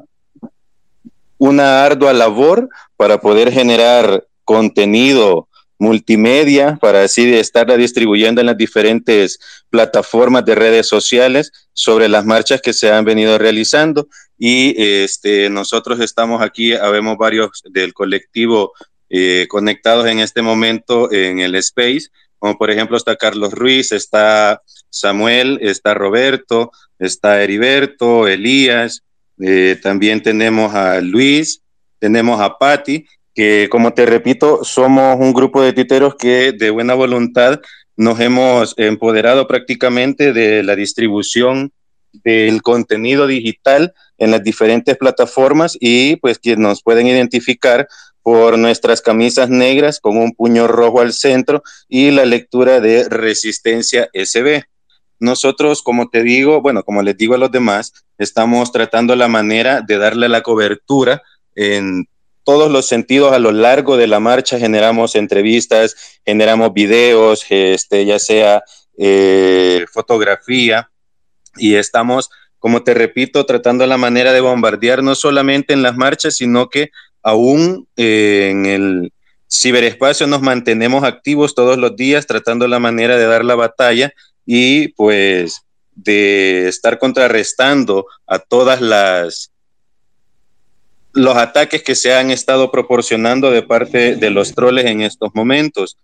una ardua labor para poder generar contenido multimedia para así estarla distribuyendo en las diferentes plataformas de redes sociales sobre las marchas que se han venido realizando. Y este nosotros estamos aquí habemos varios del colectivo eh, conectados en este momento en el space como por ejemplo está Carlos Ruiz está Samuel está Roberto está Heriberto Elías eh, también tenemos a Luis tenemos a Patti que como te repito, somos un grupo de titeros que de buena voluntad nos hemos empoderado prácticamente de la distribución del contenido digital en las diferentes plataformas y pues que nos pueden identificar por nuestras camisas negras con un puño rojo al centro y la lectura de resistencia SB. Nosotros, como te digo, bueno, como les digo a los demás, estamos tratando la manera de darle la cobertura en todos los sentidos a lo largo de la marcha, generamos entrevistas, generamos videos, este, ya sea eh, fotografía, y estamos, como te repito, tratando la manera de bombardear no solamente en las marchas, sino que aún eh, en el ciberespacio nos mantenemos activos todos los días, tratando la manera de dar la batalla y pues de estar contrarrestando a todas las los ataques que se han estado proporcionando de parte de los troles en estos momentos.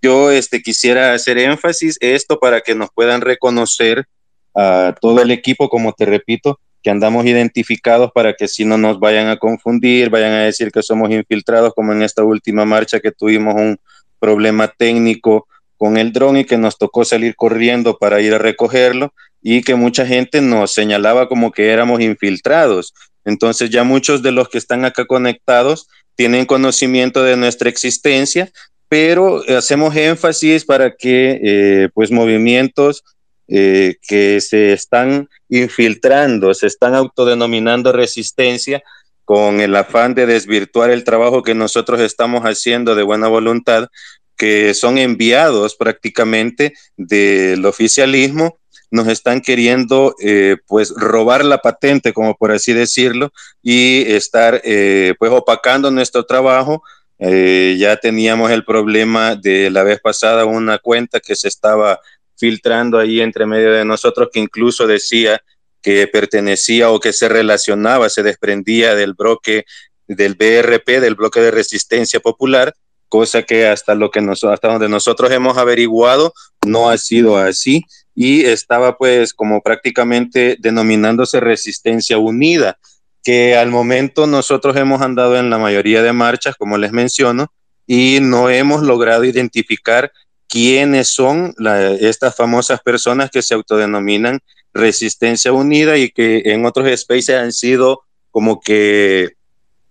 Yo este, quisiera hacer énfasis esto para que nos puedan reconocer a todo el equipo, como te repito, que andamos identificados para que si no nos vayan a confundir, vayan a decir que somos infiltrados, como en esta última marcha que tuvimos un problema técnico con el dron y que nos tocó salir corriendo para ir a recogerlo y que mucha gente nos señalaba como que éramos infiltrados. Entonces ya muchos de los que están acá conectados tienen conocimiento de nuestra existencia, pero hacemos énfasis para que eh, pues movimientos eh, que se están infiltrando, se están autodenominando resistencia con el afán de desvirtuar el trabajo que nosotros estamos haciendo de buena voluntad, que son enviados prácticamente del oficialismo nos están queriendo eh, pues robar la patente, como por así decirlo, y estar eh, pues opacando nuestro trabajo. Eh, ya teníamos el problema de la vez pasada, una cuenta que se estaba filtrando ahí entre medio de nosotros, que incluso decía que pertenecía o que se relacionaba, se desprendía del bloque del BRP, del bloque de resistencia popular, cosa que hasta lo que nos, hasta donde nosotros hemos averiguado no ha sido así. Y estaba pues como prácticamente denominándose resistencia unida, que al momento nosotros hemos andado en la mayoría de marchas, como les menciono, y no hemos logrado identificar quiénes son estas famosas personas que se autodenominan resistencia unida y que en otros spaces han sido como que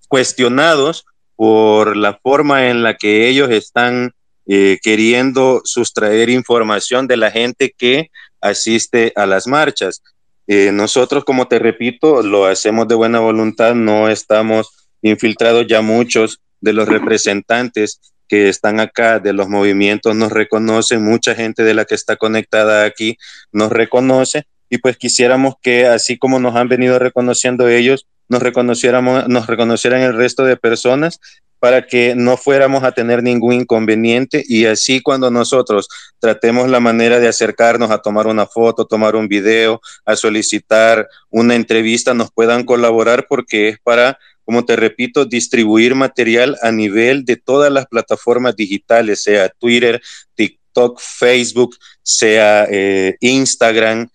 cuestionados por la forma en la que ellos están eh, queriendo sustraer información de la gente que asiste a las marchas. Eh, nosotros, como te repito, lo hacemos de buena voluntad, no estamos infiltrados ya muchos de los representantes que están acá de los movimientos nos reconocen, mucha gente de la que está conectada aquí nos reconoce y pues quisiéramos que así como nos han venido reconociendo ellos, nos reconociéramos, nos reconocieran el resto de personas para que no fuéramos a tener ningún inconveniente y así cuando nosotros tratemos la manera de acercarnos a tomar una foto, tomar un video, a solicitar una entrevista, nos puedan colaborar porque es para, como te repito, distribuir material a nivel de todas las plataformas digitales, sea Twitter, TikTok, Facebook, sea eh, Instagram,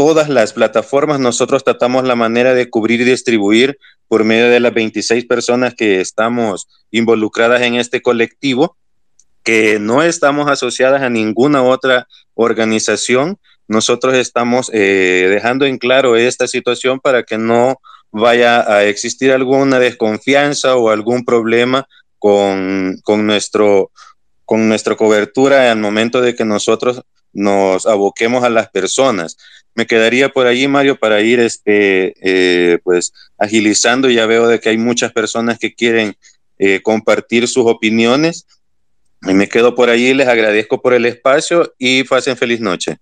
todas las plataformas, nosotros tratamos la manera de cubrir y distribuir por medio de las 26 personas que estamos involucradas en este colectivo, que no estamos asociadas a ninguna otra organización. Nosotros estamos eh, dejando en claro esta situación para que no vaya a existir alguna desconfianza o algún problema con, con, nuestro, con nuestra cobertura al momento de que nosotros nos aboquemos a las personas me quedaría por allí, Mario, para ir este, eh, pues, agilizando. Ya veo de que hay muchas personas que quieren eh, compartir sus opiniones. Y me quedo por allí, les agradezco por el espacio y pasen feliz noche.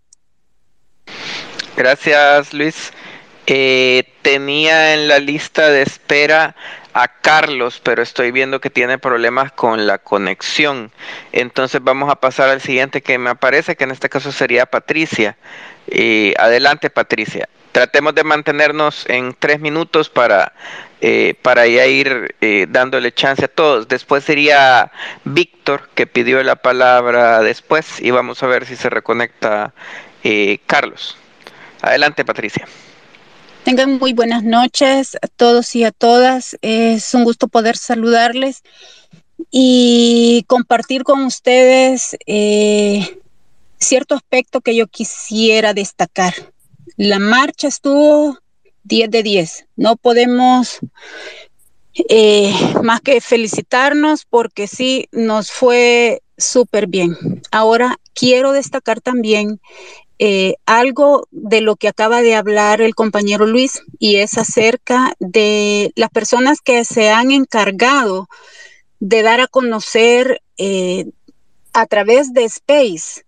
Gracias, Luis. Eh, tenía en la lista de espera a Carlos, pero estoy viendo que tiene problemas con la conexión. Entonces vamos a pasar al siguiente que me aparece, que en este caso sería Patricia. Eh, adelante, Patricia. Tratemos de mantenernos en tres minutos para, eh, para ya ir eh, dándole chance a todos. Después sería Víctor, que pidió la palabra después, y vamos a ver si se reconecta Carlos. Adelante, Patricia. Tengan muy buenas noches a todos y a todas. Es un gusto poder saludarles y compartir con ustedes eh, cierto aspecto que yo quisiera destacar. La marcha estuvo 10 de 10. No podemos eh, más que felicitarnos porque sí, nos fue súper bien. Ahora quiero destacar también eh, algo de lo que acaba de hablar el compañero Luis y es acerca de las personas que se han encargado de dar a conocer eh, a través de Space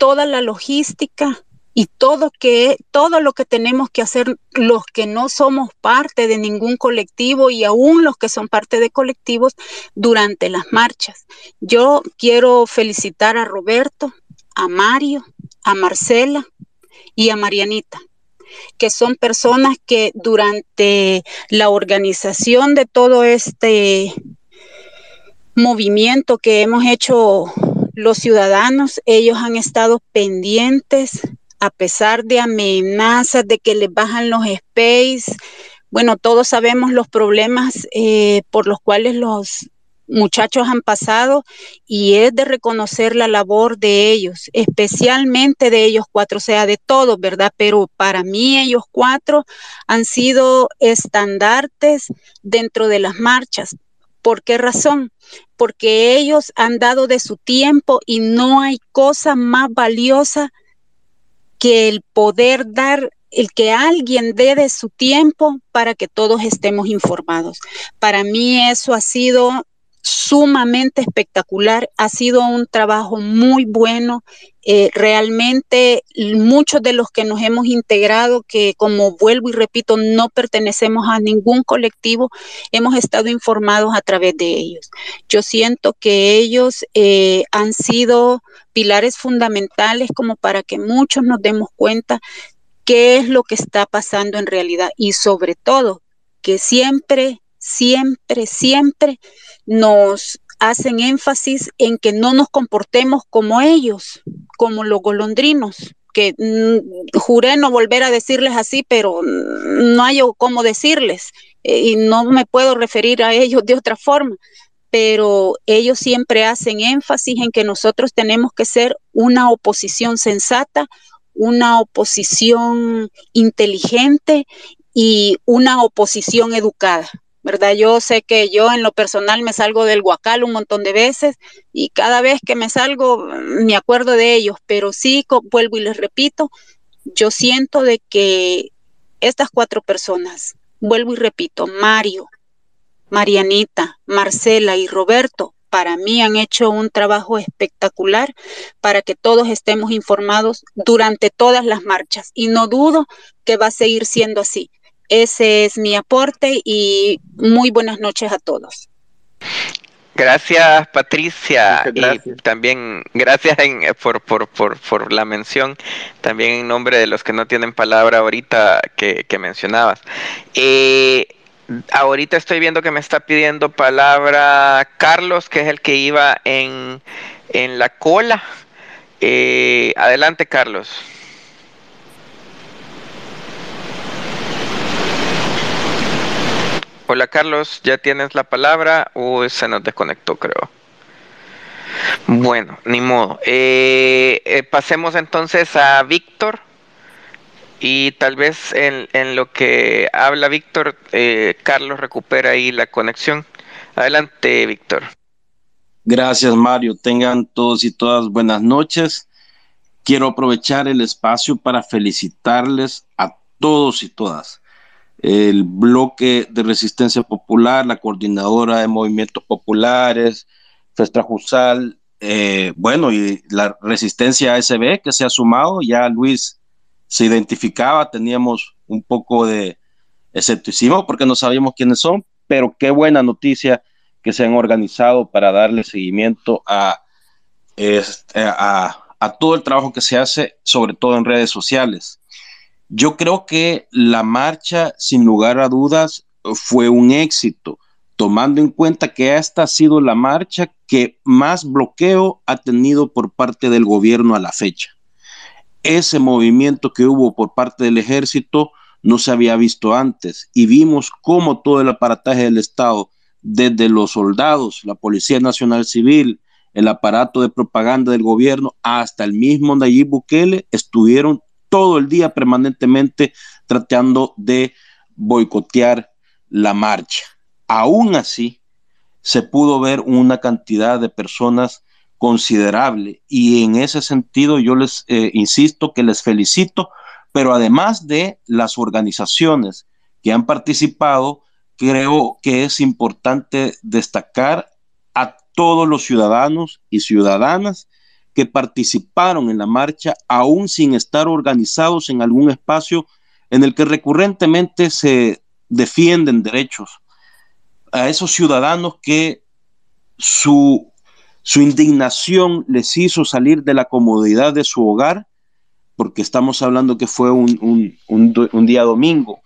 toda la logística y todo que todo lo que tenemos que hacer los que no somos parte de ningún colectivo y aún los que son parte de colectivos durante las marchas. Yo quiero felicitar a Roberto, a Mario, a Marcela y a Marianita, que son personas que durante la organización de todo este movimiento que hemos hecho los ciudadanos, ellos han estado pendientes a pesar de amenazas de que les bajan los space. Bueno, todos sabemos los problemas eh, por los cuales los muchachos han pasado y es de reconocer la labor de ellos, especialmente de ellos cuatro, o sea, de todos, ¿verdad? Pero para mí ellos cuatro han sido estandartes dentro de las marchas. ¿Por qué razón? Porque ellos han dado de su tiempo y no hay cosa más valiosa que el poder dar el que alguien dé de su tiempo para que todos estemos informados. Para mí eso ha sido sumamente espectacular, ha sido un trabajo muy bueno. Eh, realmente muchos de los que nos hemos integrado, que como vuelvo y repito, no pertenecemos a ningún colectivo, hemos estado informados a través de ellos. Yo siento que ellos eh, han sido pilares fundamentales como para que muchos nos demos cuenta qué es lo que está pasando en realidad y sobre todo que siempre, siempre, siempre nos hacen énfasis en que no nos comportemos como ellos, como los golondrinos, que mm, juré no volver a decirles así, pero no hay cómo decirles eh, y no me puedo referir a ellos de otra forma, pero ellos siempre hacen énfasis en que nosotros tenemos que ser una oposición sensata, una oposición inteligente y una oposición educada. ¿Verdad? Yo sé que yo en lo personal me salgo del guacal un montón de veces y cada vez que me salgo mm, me acuerdo de ellos, pero sí, vuelvo y les repito, yo siento de que estas cuatro personas, vuelvo y repito, Mario, Marianita, Marcela y Roberto, para mí han hecho un trabajo espectacular para que todos estemos informados durante todas las marchas y no dudo que va a seguir siendo así ese es mi aporte y muy buenas noches a todos. Gracias Patricia y también gracias por, por, la mención, también en nombre de los que no tienen palabra ahorita que, mencionabas. Eh, ahorita estoy viendo que me está pidiendo palabra Carlos, que es el que iba en, la cola. Eh, adelante Carlos. Hola Carlos, ¿ya tienes la palabra o se nos desconectó creo? Bueno, ni modo. Eh, eh, pasemos entonces a Víctor y tal vez en, lo que habla Víctor, eh, Carlos recupera ahí la conexión. Adelante, Víctor. Gracias, Mario. Tengan todos y todas buenas noches. Quiero aprovechar el espacio para felicitarles a todos y todas el bloque de resistencia popular, la coordinadora de movimientos populares, Festra Jusal, eh, bueno, y la resistencia ASB que se ha sumado, ya Luis se identificaba, teníamos un poco de escepticismo porque no sabíamos quiénes son, pero qué buena noticia que se han organizado para darle seguimiento a, este, a, a todo el trabajo que se hace, sobre todo en redes sociales. Yo creo que la marcha, sin lugar a dudas, fue un éxito, tomando en cuenta que esta ha sido la marcha que más bloqueo ha tenido por parte del gobierno a la fecha. Ese movimiento que hubo por parte del ejército no se había visto antes y vimos cómo todo el aparataje del Estado, desde los soldados, la Policía Nacional Civil, el aparato de propaganda del gobierno, hasta el mismo Nayib Bukele, estuvieron todo el día permanentemente tratando de boicotear la marcha. Aún así, se pudo ver una cantidad de personas considerable y en ese sentido yo les eh, insisto que les felicito, pero además de las organizaciones que han participado, creo que es importante destacar a todos los ciudadanos y ciudadanas que participaron en la marcha, aún sin estar organizados en algún espacio en el que recurrentemente se defienden derechos. A esos ciudadanos que su, su indignación les hizo salir de la comodidad de su hogar, porque estamos hablando que fue un, un día domingo,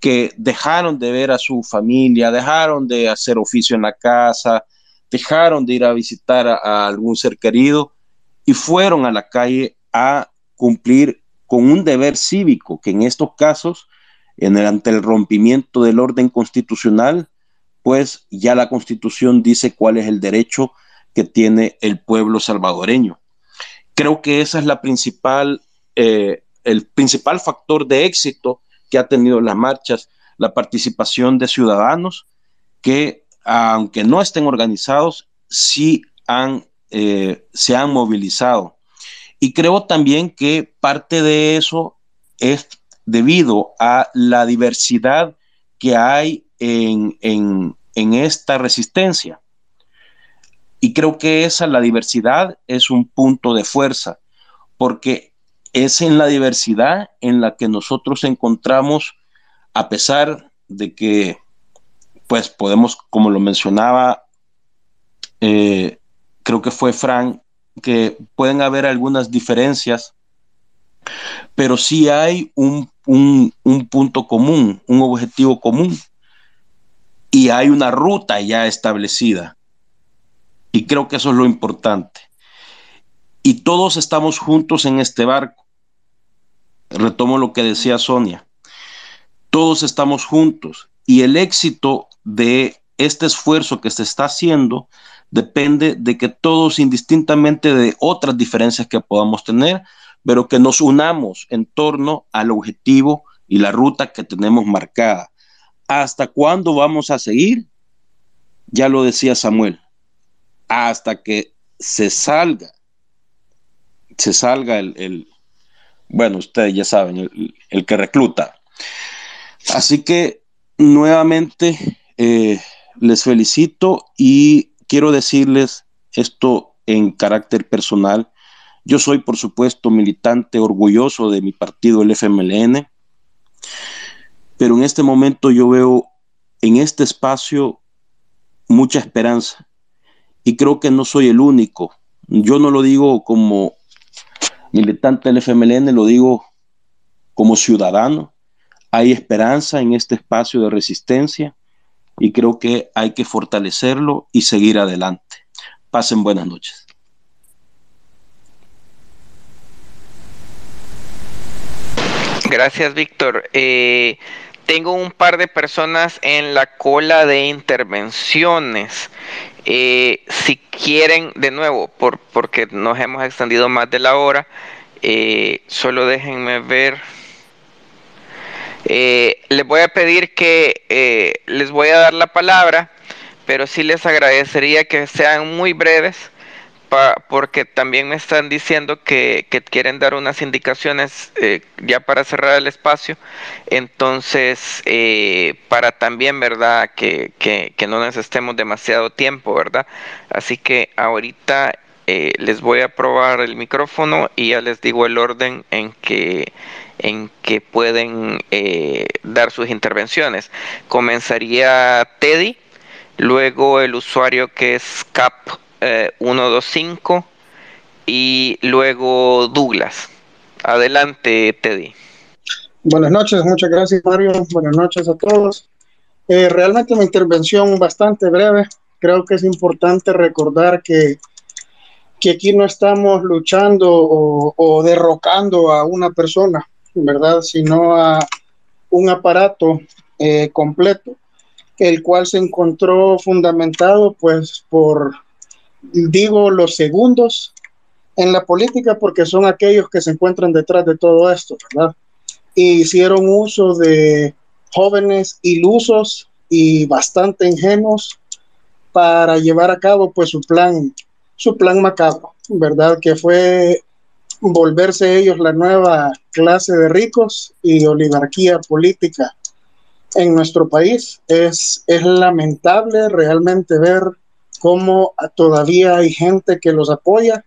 que dejaron de ver a su familia, dejaron de hacer oficio en la casa, dejaron de ir a visitar a, algún ser querido y fueron a la calle a cumplir con un deber cívico que en estos casos, en el, ante el rompimiento del orden constitucional, pues ya la constitución dice cuál es el derecho que tiene el pueblo salvadoreño. Creo que esa es la principal, eh, el principal factor de éxito que ha tenido las marchas, la participación de ciudadanos que, aunque no estén organizados, sí han eh, se han movilizado. Y creo también que parte de eso es debido a la diversidad que hay en, en esta resistencia. Y creo que esa, la diversidad, es un punto de fuerza, porque es en la diversidad en la que nosotros encontramos, a pesar de que, pues podemos, como lo mencionaba eh, creo que fue Frank, que pueden haber algunas diferencias, pero sí hay un, punto común, un objetivo común, y hay una ruta ya establecida. Y creo que eso es lo importante. Y todos estamos juntos en este barco. Retomo lo que decía Sonia. Todos estamos juntos y el éxito de este esfuerzo que se está haciendo depende de que todos, indistintamente de otras diferencias que podamos tener, pero que nos unamos en torno al objetivo y la ruta que tenemos marcada. ¿Hasta cuándo vamos a seguir? Ya lo decía Samuel, hasta que se salga, se salga el, bueno, ustedes ya saben, el, que recluta. Así que nuevamente eh, les felicito y quiero decirles esto en carácter personal. Yo soy, por supuesto, militante orgulloso de mi partido, el FMLN, pero en este momento yo veo en este espacio mucha esperanza y creo que no soy el único. Yo no lo digo como militante del FMLN, lo digo como ciudadano. Hay esperanza en este espacio de resistencia y creo que hay que fortalecerlo y seguir adelante. Pasen buenas noches. Gracias, Víctor. Eh, tengo un par de personas en la cola de intervenciones. Eh, si quieren, de nuevo, por, porque nos hemos extendido más de la hora, eh, solo déjenme ver. Eh, les voy a pedir que eh, les voy a dar la palabra, pero sí les agradecería que sean muy breves, porque también me están diciendo que, quieren dar unas indicaciones eh, ya para cerrar el espacio. Entonces, para también, ¿verdad? Que, no necesitemos demasiado tiempo, ¿verdad? Así que ahorita eh, les voy a probar el micrófono y ya les digo el orden en que en que pueden eh, dar sus intervenciones. Comenzaría Teddy, luego el usuario que es Cap125 y luego Douglas. Adelante, Teddy. Buenas noches, muchas gracias Mario, buenas noches a todos. Eh, realmente una intervención bastante breve. Creo que es importante recordar que, que aquí no estamos luchando o, derrocando a una persona, ¿verdad? Sino a un aparato eh, completo, el cual se encontró fundamentado pues por, digo, los segundos en la política porque son aquellos que se encuentran detrás de todo esto, ¿verdad? Y hicieron uso de jóvenes ilusos y bastante ingenuos para llevar a cabo pues su plan, su plan macabro, ¿verdad? Que fue volverse ellos la nueva clase de ricos y oligarquía política en nuestro país. Es, es lamentable realmente ver cómo todavía hay gente que los apoya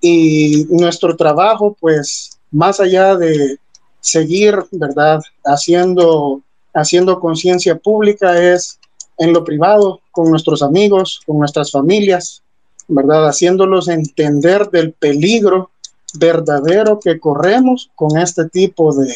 y nuestro trabajo, pues, más allá de seguir, ¿verdad?, haciendo, haciendo conciencia pública es en lo privado, con nuestros amigos, con nuestras familias, ¿verdad?, haciéndolos entender del peligro verdadero que corremos con este tipo de,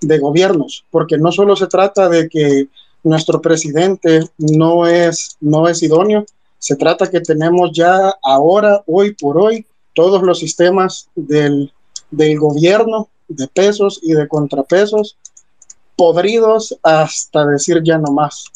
de gobiernos, porque no solo se trata de que nuestro presidente no es, no es idóneo, se trata que tenemos ya ahora, hoy por hoy, todos los sistemas del, del gobierno de pesos y de contrapesos podridos hasta decir ya no más,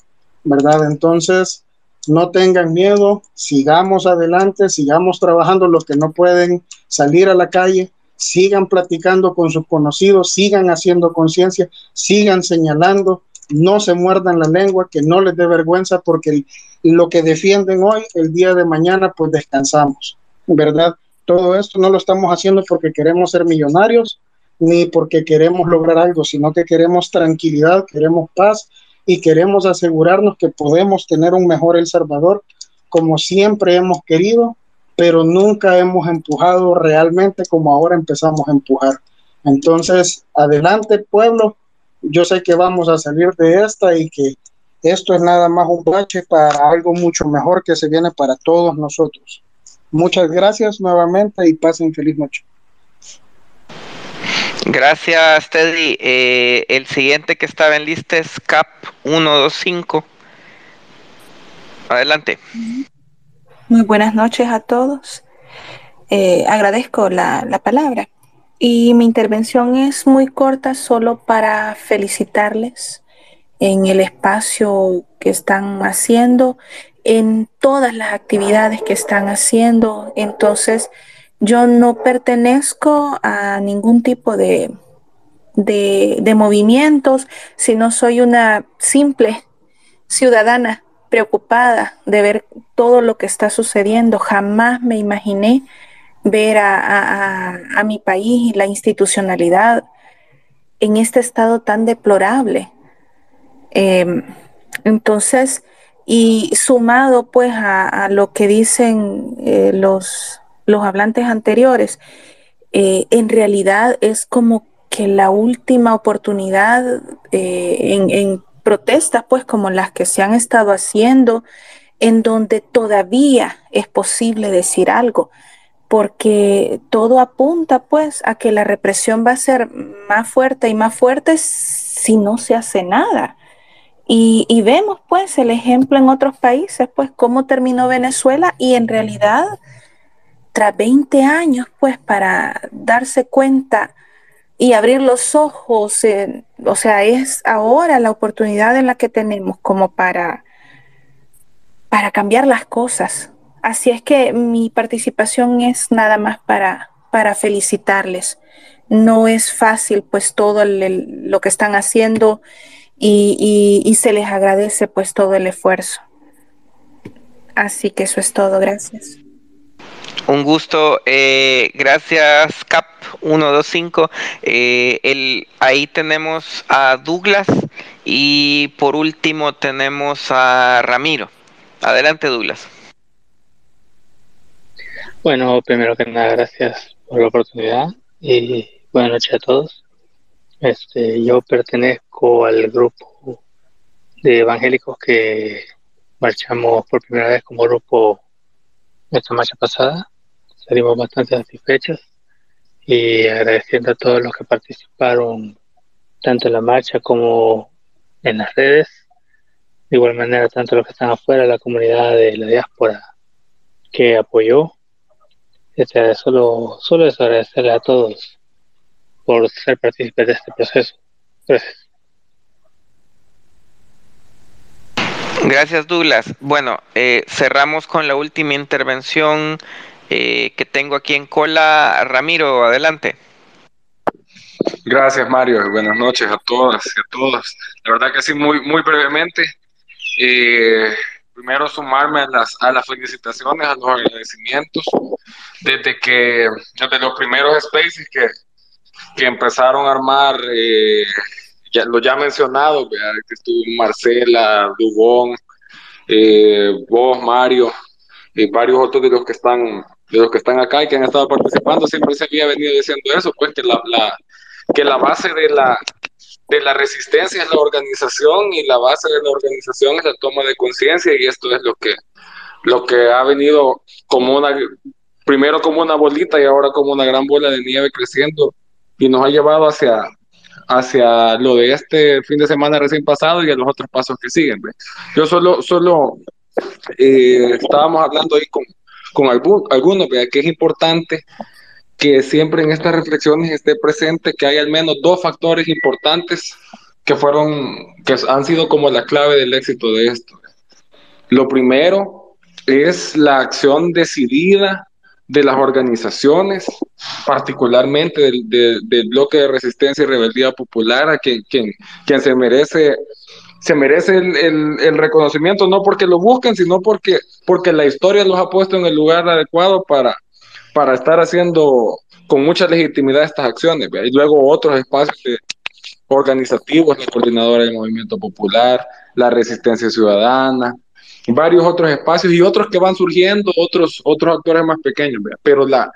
¿verdad? Entonces, no tengan miedo, sigamos adelante, sigamos trabajando los que no pueden salir a la calle, sigan platicando con sus conocidos, sigan haciendo conciencia, sigan señalando, no se muerdan la lengua, que no les dé vergüenza porque lo que defienden hoy, el día de mañana, pues descansamos, ¿verdad? Todo esto no lo estamos haciendo porque queremos ser millonarios ni porque queremos lograr algo, sino que queremos tranquilidad, queremos paz y queremos asegurarnos que podemos tener un mejor El Salvador como siempre hemos querido, pero nunca hemos empujado realmente como ahora empezamos a empujar. Entonces, adelante pueblo, yo sé que vamos a salir de esta y que esto es nada más un bache para algo mucho mejor que se viene para todos nosotros. Muchas gracias nuevamente y pasen feliz noche. Gracias, Teddy. Eh, el siguiente que estaba en lista es CAP 125. Adelante. Muy buenas noches a todos. Eh, agradezco la, la palabra. Y mi intervención es muy corta, solo para felicitarles en el espacio que están haciendo en todas las actividades que están haciendo. Entonces, yo no pertenezco a ningún tipo de, de, movimientos, sino soy una simple ciudadana preocupada de ver todo lo que está sucediendo. Jamás me imaginé ver a, a, mi país y la institucionalidad en este estado tan deplorable. Em, entonces, y sumado pues a, lo que dicen eh, los, los hablantes anteriores, eh, en realidad es como que la última oportunidad eh, en, en, protestas pues como las que se han estado haciendo, en donde todavía es posible decir algo, porque todo apunta pues a que la represión va a ser más fuerte y más fuerte si no se hace nada. Y, vemos pues el ejemplo en otros países, pues cómo terminó Venezuela y en realidad tras 20 años pues para darse cuenta y abrir los ojos, o sea, es ahora la oportunidad en la que tenemos como para, para cambiar las cosas. Así es que mi participación es nada más para, para felicitarles. No es fácil pues todo lo que están haciendo y, se les agradece pues todo el esfuerzo. Así que eso es todo, gracias. Un gusto, eh, gracias Cap 125. Eh, el, ahí tenemos a Douglas y por último tenemos a Ramiro. Adelante Douglas. Bueno, primero que nada, gracias por la oportunidad y buenas noches a todos. Este, yo pertenezco al grupo de evangélicos que marchamos por primera vez como grupo esta marcha pasada. Salimos bastante satisfechos y agradeciendo a todos los que participaron tanto en la marcha como en las redes. De igual manera, tanto los que están afuera, la comunidad de la diáspora que apoyó. Este, solo, solo es agradecerle a todos por ser partícipes de este proceso. Gracias. Gracias, Douglas. Bueno, eh, cerramos con la última intervención eh, que tengo aquí en cola. Ramiro, adelante. Gracias, Mario. Buenas noches a todas y a todos. La verdad que sí, muy, muy brevemente. Eh, primero sumarme a las, a las felicitaciones, a los agradecimientos, desde que, desde los primeros spaces que, que empezaron a armar, eh, ya, lo ya mencionado, que estuvo Marcela, Dubón, eh, vos, Mario, y varios otros de los que están de los que están acá y que han estado participando, siempre se había venido diciendo eso, pues que la, la que la base de la, de la resistencia es la organización y la base de la organización es la toma de conciencia y esto es lo que, lo que ha venido como una, primero como una bolita y ahora como una gran bola de nieve creciendo y nos ha llevado hacia, hacia lo de este fin de semana recién pasado y a los otros pasos que siguen. Yo solo, solo eh, estábamos hablando ahí con, con algunos, que es importante que siempre en estas reflexiones esté presente que hay al menos dos factores importantes que fueron, que han sido como la clave del éxito de esto. Lo primero es la acción decidida de las organizaciones, particularmente del, del, bloque de resistencia y rebeldía popular, a quien, quien, quien se merece se merece el, el, reconocimiento, no porque lo busquen, sino porque, porque la historia los ha puesto en el lugar adecuado para, para estar haciendo con mucha legitimidad estas acciones. Y luego otros espacios organizativos, la coordinadora del movimiento popular, la resistencia ciudadana, varios otros espacios y otros que van surgiendo, otros, otros actores más pequeños. Pero la,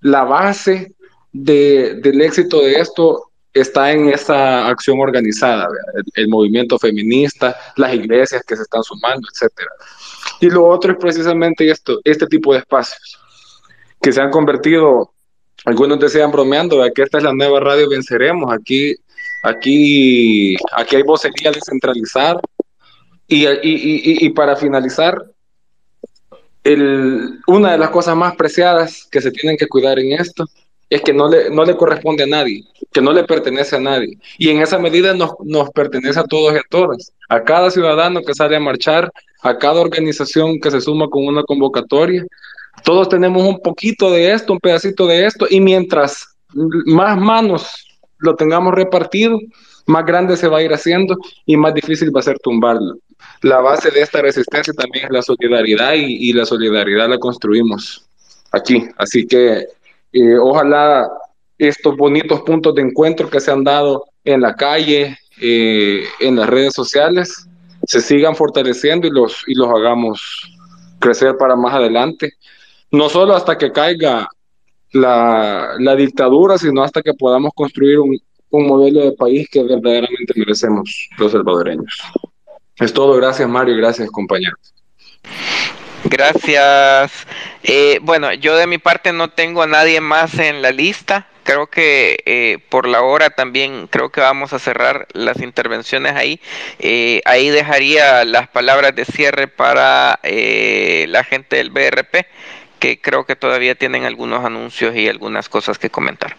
la base de, del éxito de esto está en esa acción organizada, el, movimiento feminista, las iglesias que se están sumando, etcétera. Y lo otro es precisamente esto, este tipo de espacios que se han convertido, algunos decían bromeando, que esta es la nueva radio Venceremos, aquí, aquí, aquí hay vocería descentralizada. Y, y, y, y para finalizar, el, una de las cosas más preciadas que se tienen que cuidar en esto es que no le, no le corresponde a nadie, que no le pertenece a nadie. Y en esa medida nos, nos pertenece a todos y a todas, a cada ciudadano que sale a marchar, a cada organización que se suma con una convocatoria, todos tenemos un poquito de esto, un pedacito de esto, y mientras más manos lo tengamos repartido, más grande se va a ir haciendo y más difícil va a ser tumbarlo. La base de esta resistencia también es la solidaridad y, la solidaridad la construimos aquí. Así que eh, ojalá estos bonitos puntos de encuentro que se han dado en la calle, eh, en las redes sociales, se sigan fortaleciendo y los, y los hagamos crecer para más adelante no solo hasta que caiga la, la dictadura, sino hasta que podamos construir un, un, modelo de país que verdaderamente merecemos los salvadoreños. Es todo, gracias Mario gracias compañeros. Gracias. Eh, bueno, yo de mi parte no tengo a nadie más en la lista. Creo que eh, por la hora también creo que vamos a cerrar las intervenciones ahí. Eh, ahí dejaría las palabras de cierre para eh, la gente del BRP que creo que todavía tienen algunos anuncios y algunas cosas que comentar.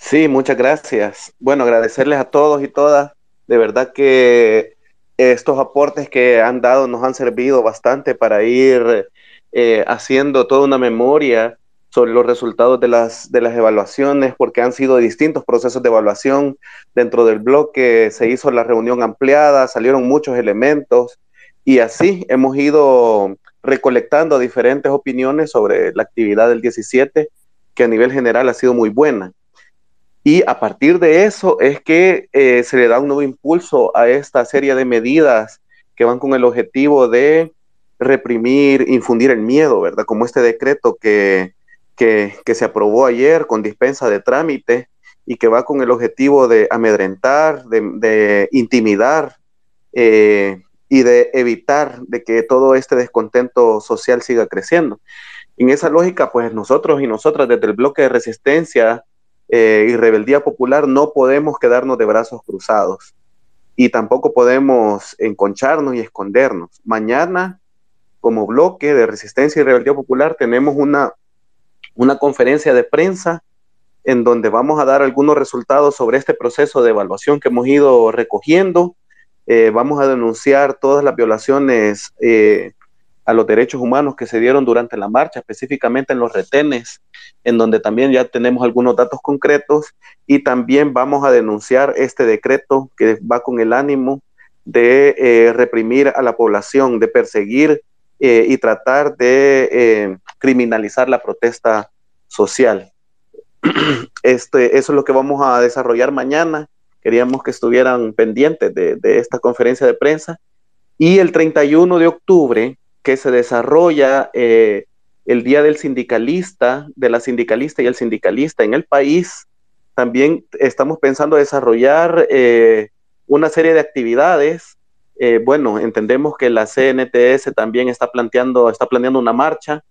Sí, muchas gracias. Bueno, agradecerles a todos y todas. De verdad que estos aportes que han dado nos han servido bastante para ir eh, haciendo toda una memoria sobre los resultados de las, de las evaluaciones, porque han sido distintos procesos de evaluación. Dentro del bloque se hizo la reunión ampliada, salieron muchos elementos y así hemos ido recolectando diferentes opiniones sobre la actividad del 17, que a nivel general ha sido muy buena. Y a partir de eso es que eh, se le da un nuevo impulso a esta serie de medidas que van con el objetivo de reprimir, infundir el miedo, ¿verdad? Como este decreto que, que, se aprobó ayer con dispensa de trámite y que va con el objetivo de amedrentar, de, de intimidar eh, y de evitar de que todo este descontento social siga creciendo. En esa lógica, pues nosotros y nosotras desde el bloque de resistencia eh, y rebeldía popular no podemos quedarnos de brazos cruzados y tampoco podemos enconcharnos y escondernos. Mañana, como bloque de resistencia y rebeldía popular, tenemos una, una conferencia de prensa en donde vamos a dar algunos resultados sobre este proceso de evaluación que hemos ido recogiendo eh, vamos a denunciar todas las violaciones eh, a los derechos humanos que se dieron durante la marcha, específicamente en los retenes, en donde también ya tenemos algunos datos concretos y también vamos a denunciar este decreto que va con el ánimo de eh, reprimir a la población, de perseguir y tratar de criminalizar la protesta social. Este, eso es lo que vamos a desarrollar mañana Queríamos que estuvieran pendientes de, esta conferencia de prensa. Y el 31 de octubre, que se desarrolla eh, el Día del Sindicalista, de la sindicalista y el sindicalista en el país, también estamos pensando desarrollar eh, una serie de actividades. Eh, bueno, entendemos que la CNTS también está planteando, está planeando una marcha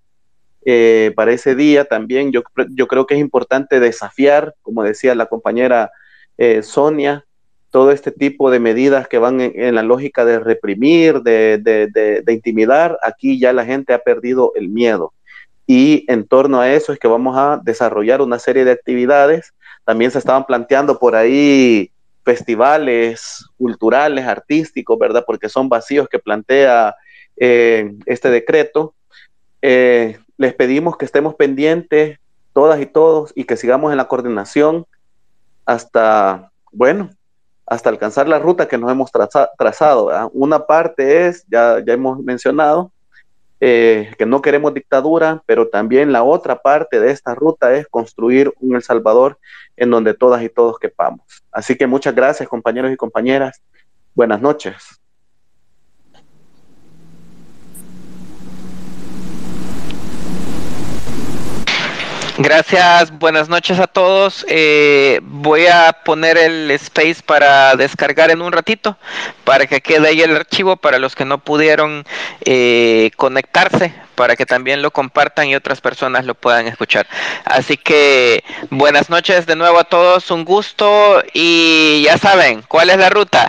para ese día también. Yo, yo creo que es importante desafiar, como decía la compañera eh, Sonia, todo este tipo de medidas que van en, la lógica de reprimir, de, intimidar, aquí ya la gente ha perdido el miedo. Y en torno a eso es que vamos a desarrollar una serie de actividades. También se estaban planteando por ahí festivales culturales, artísticos, ¿verdad? Porque son vacíos que plantea eh, este decreto. Eh, les pedimos que estemos pendientes, todas y todos, y que sigamos en la coordinación hasta, bueno, hasta alcanzar la ruta que nos hemos trazado. Una parte es, ya, ya hemos mencionado, eh, que no queremos dictadura, pero también la otra parte de esta ruta es construir un El Salvador en donde todas y todos quepamos. Así que muchas gracias compañeros y compañeras. Buenas noches. Gracias, buenas noches a todos. Eh, voy a poner el space para descargar en un ratito, para que quede ahí el archivo para los que no pudieron eh, conectarse, para que también lo compartan y otras personas lo puedan escuchar. Así que buenas noches de nuevo a todos, un gusto y ya saben, ¿cuál es la ruta?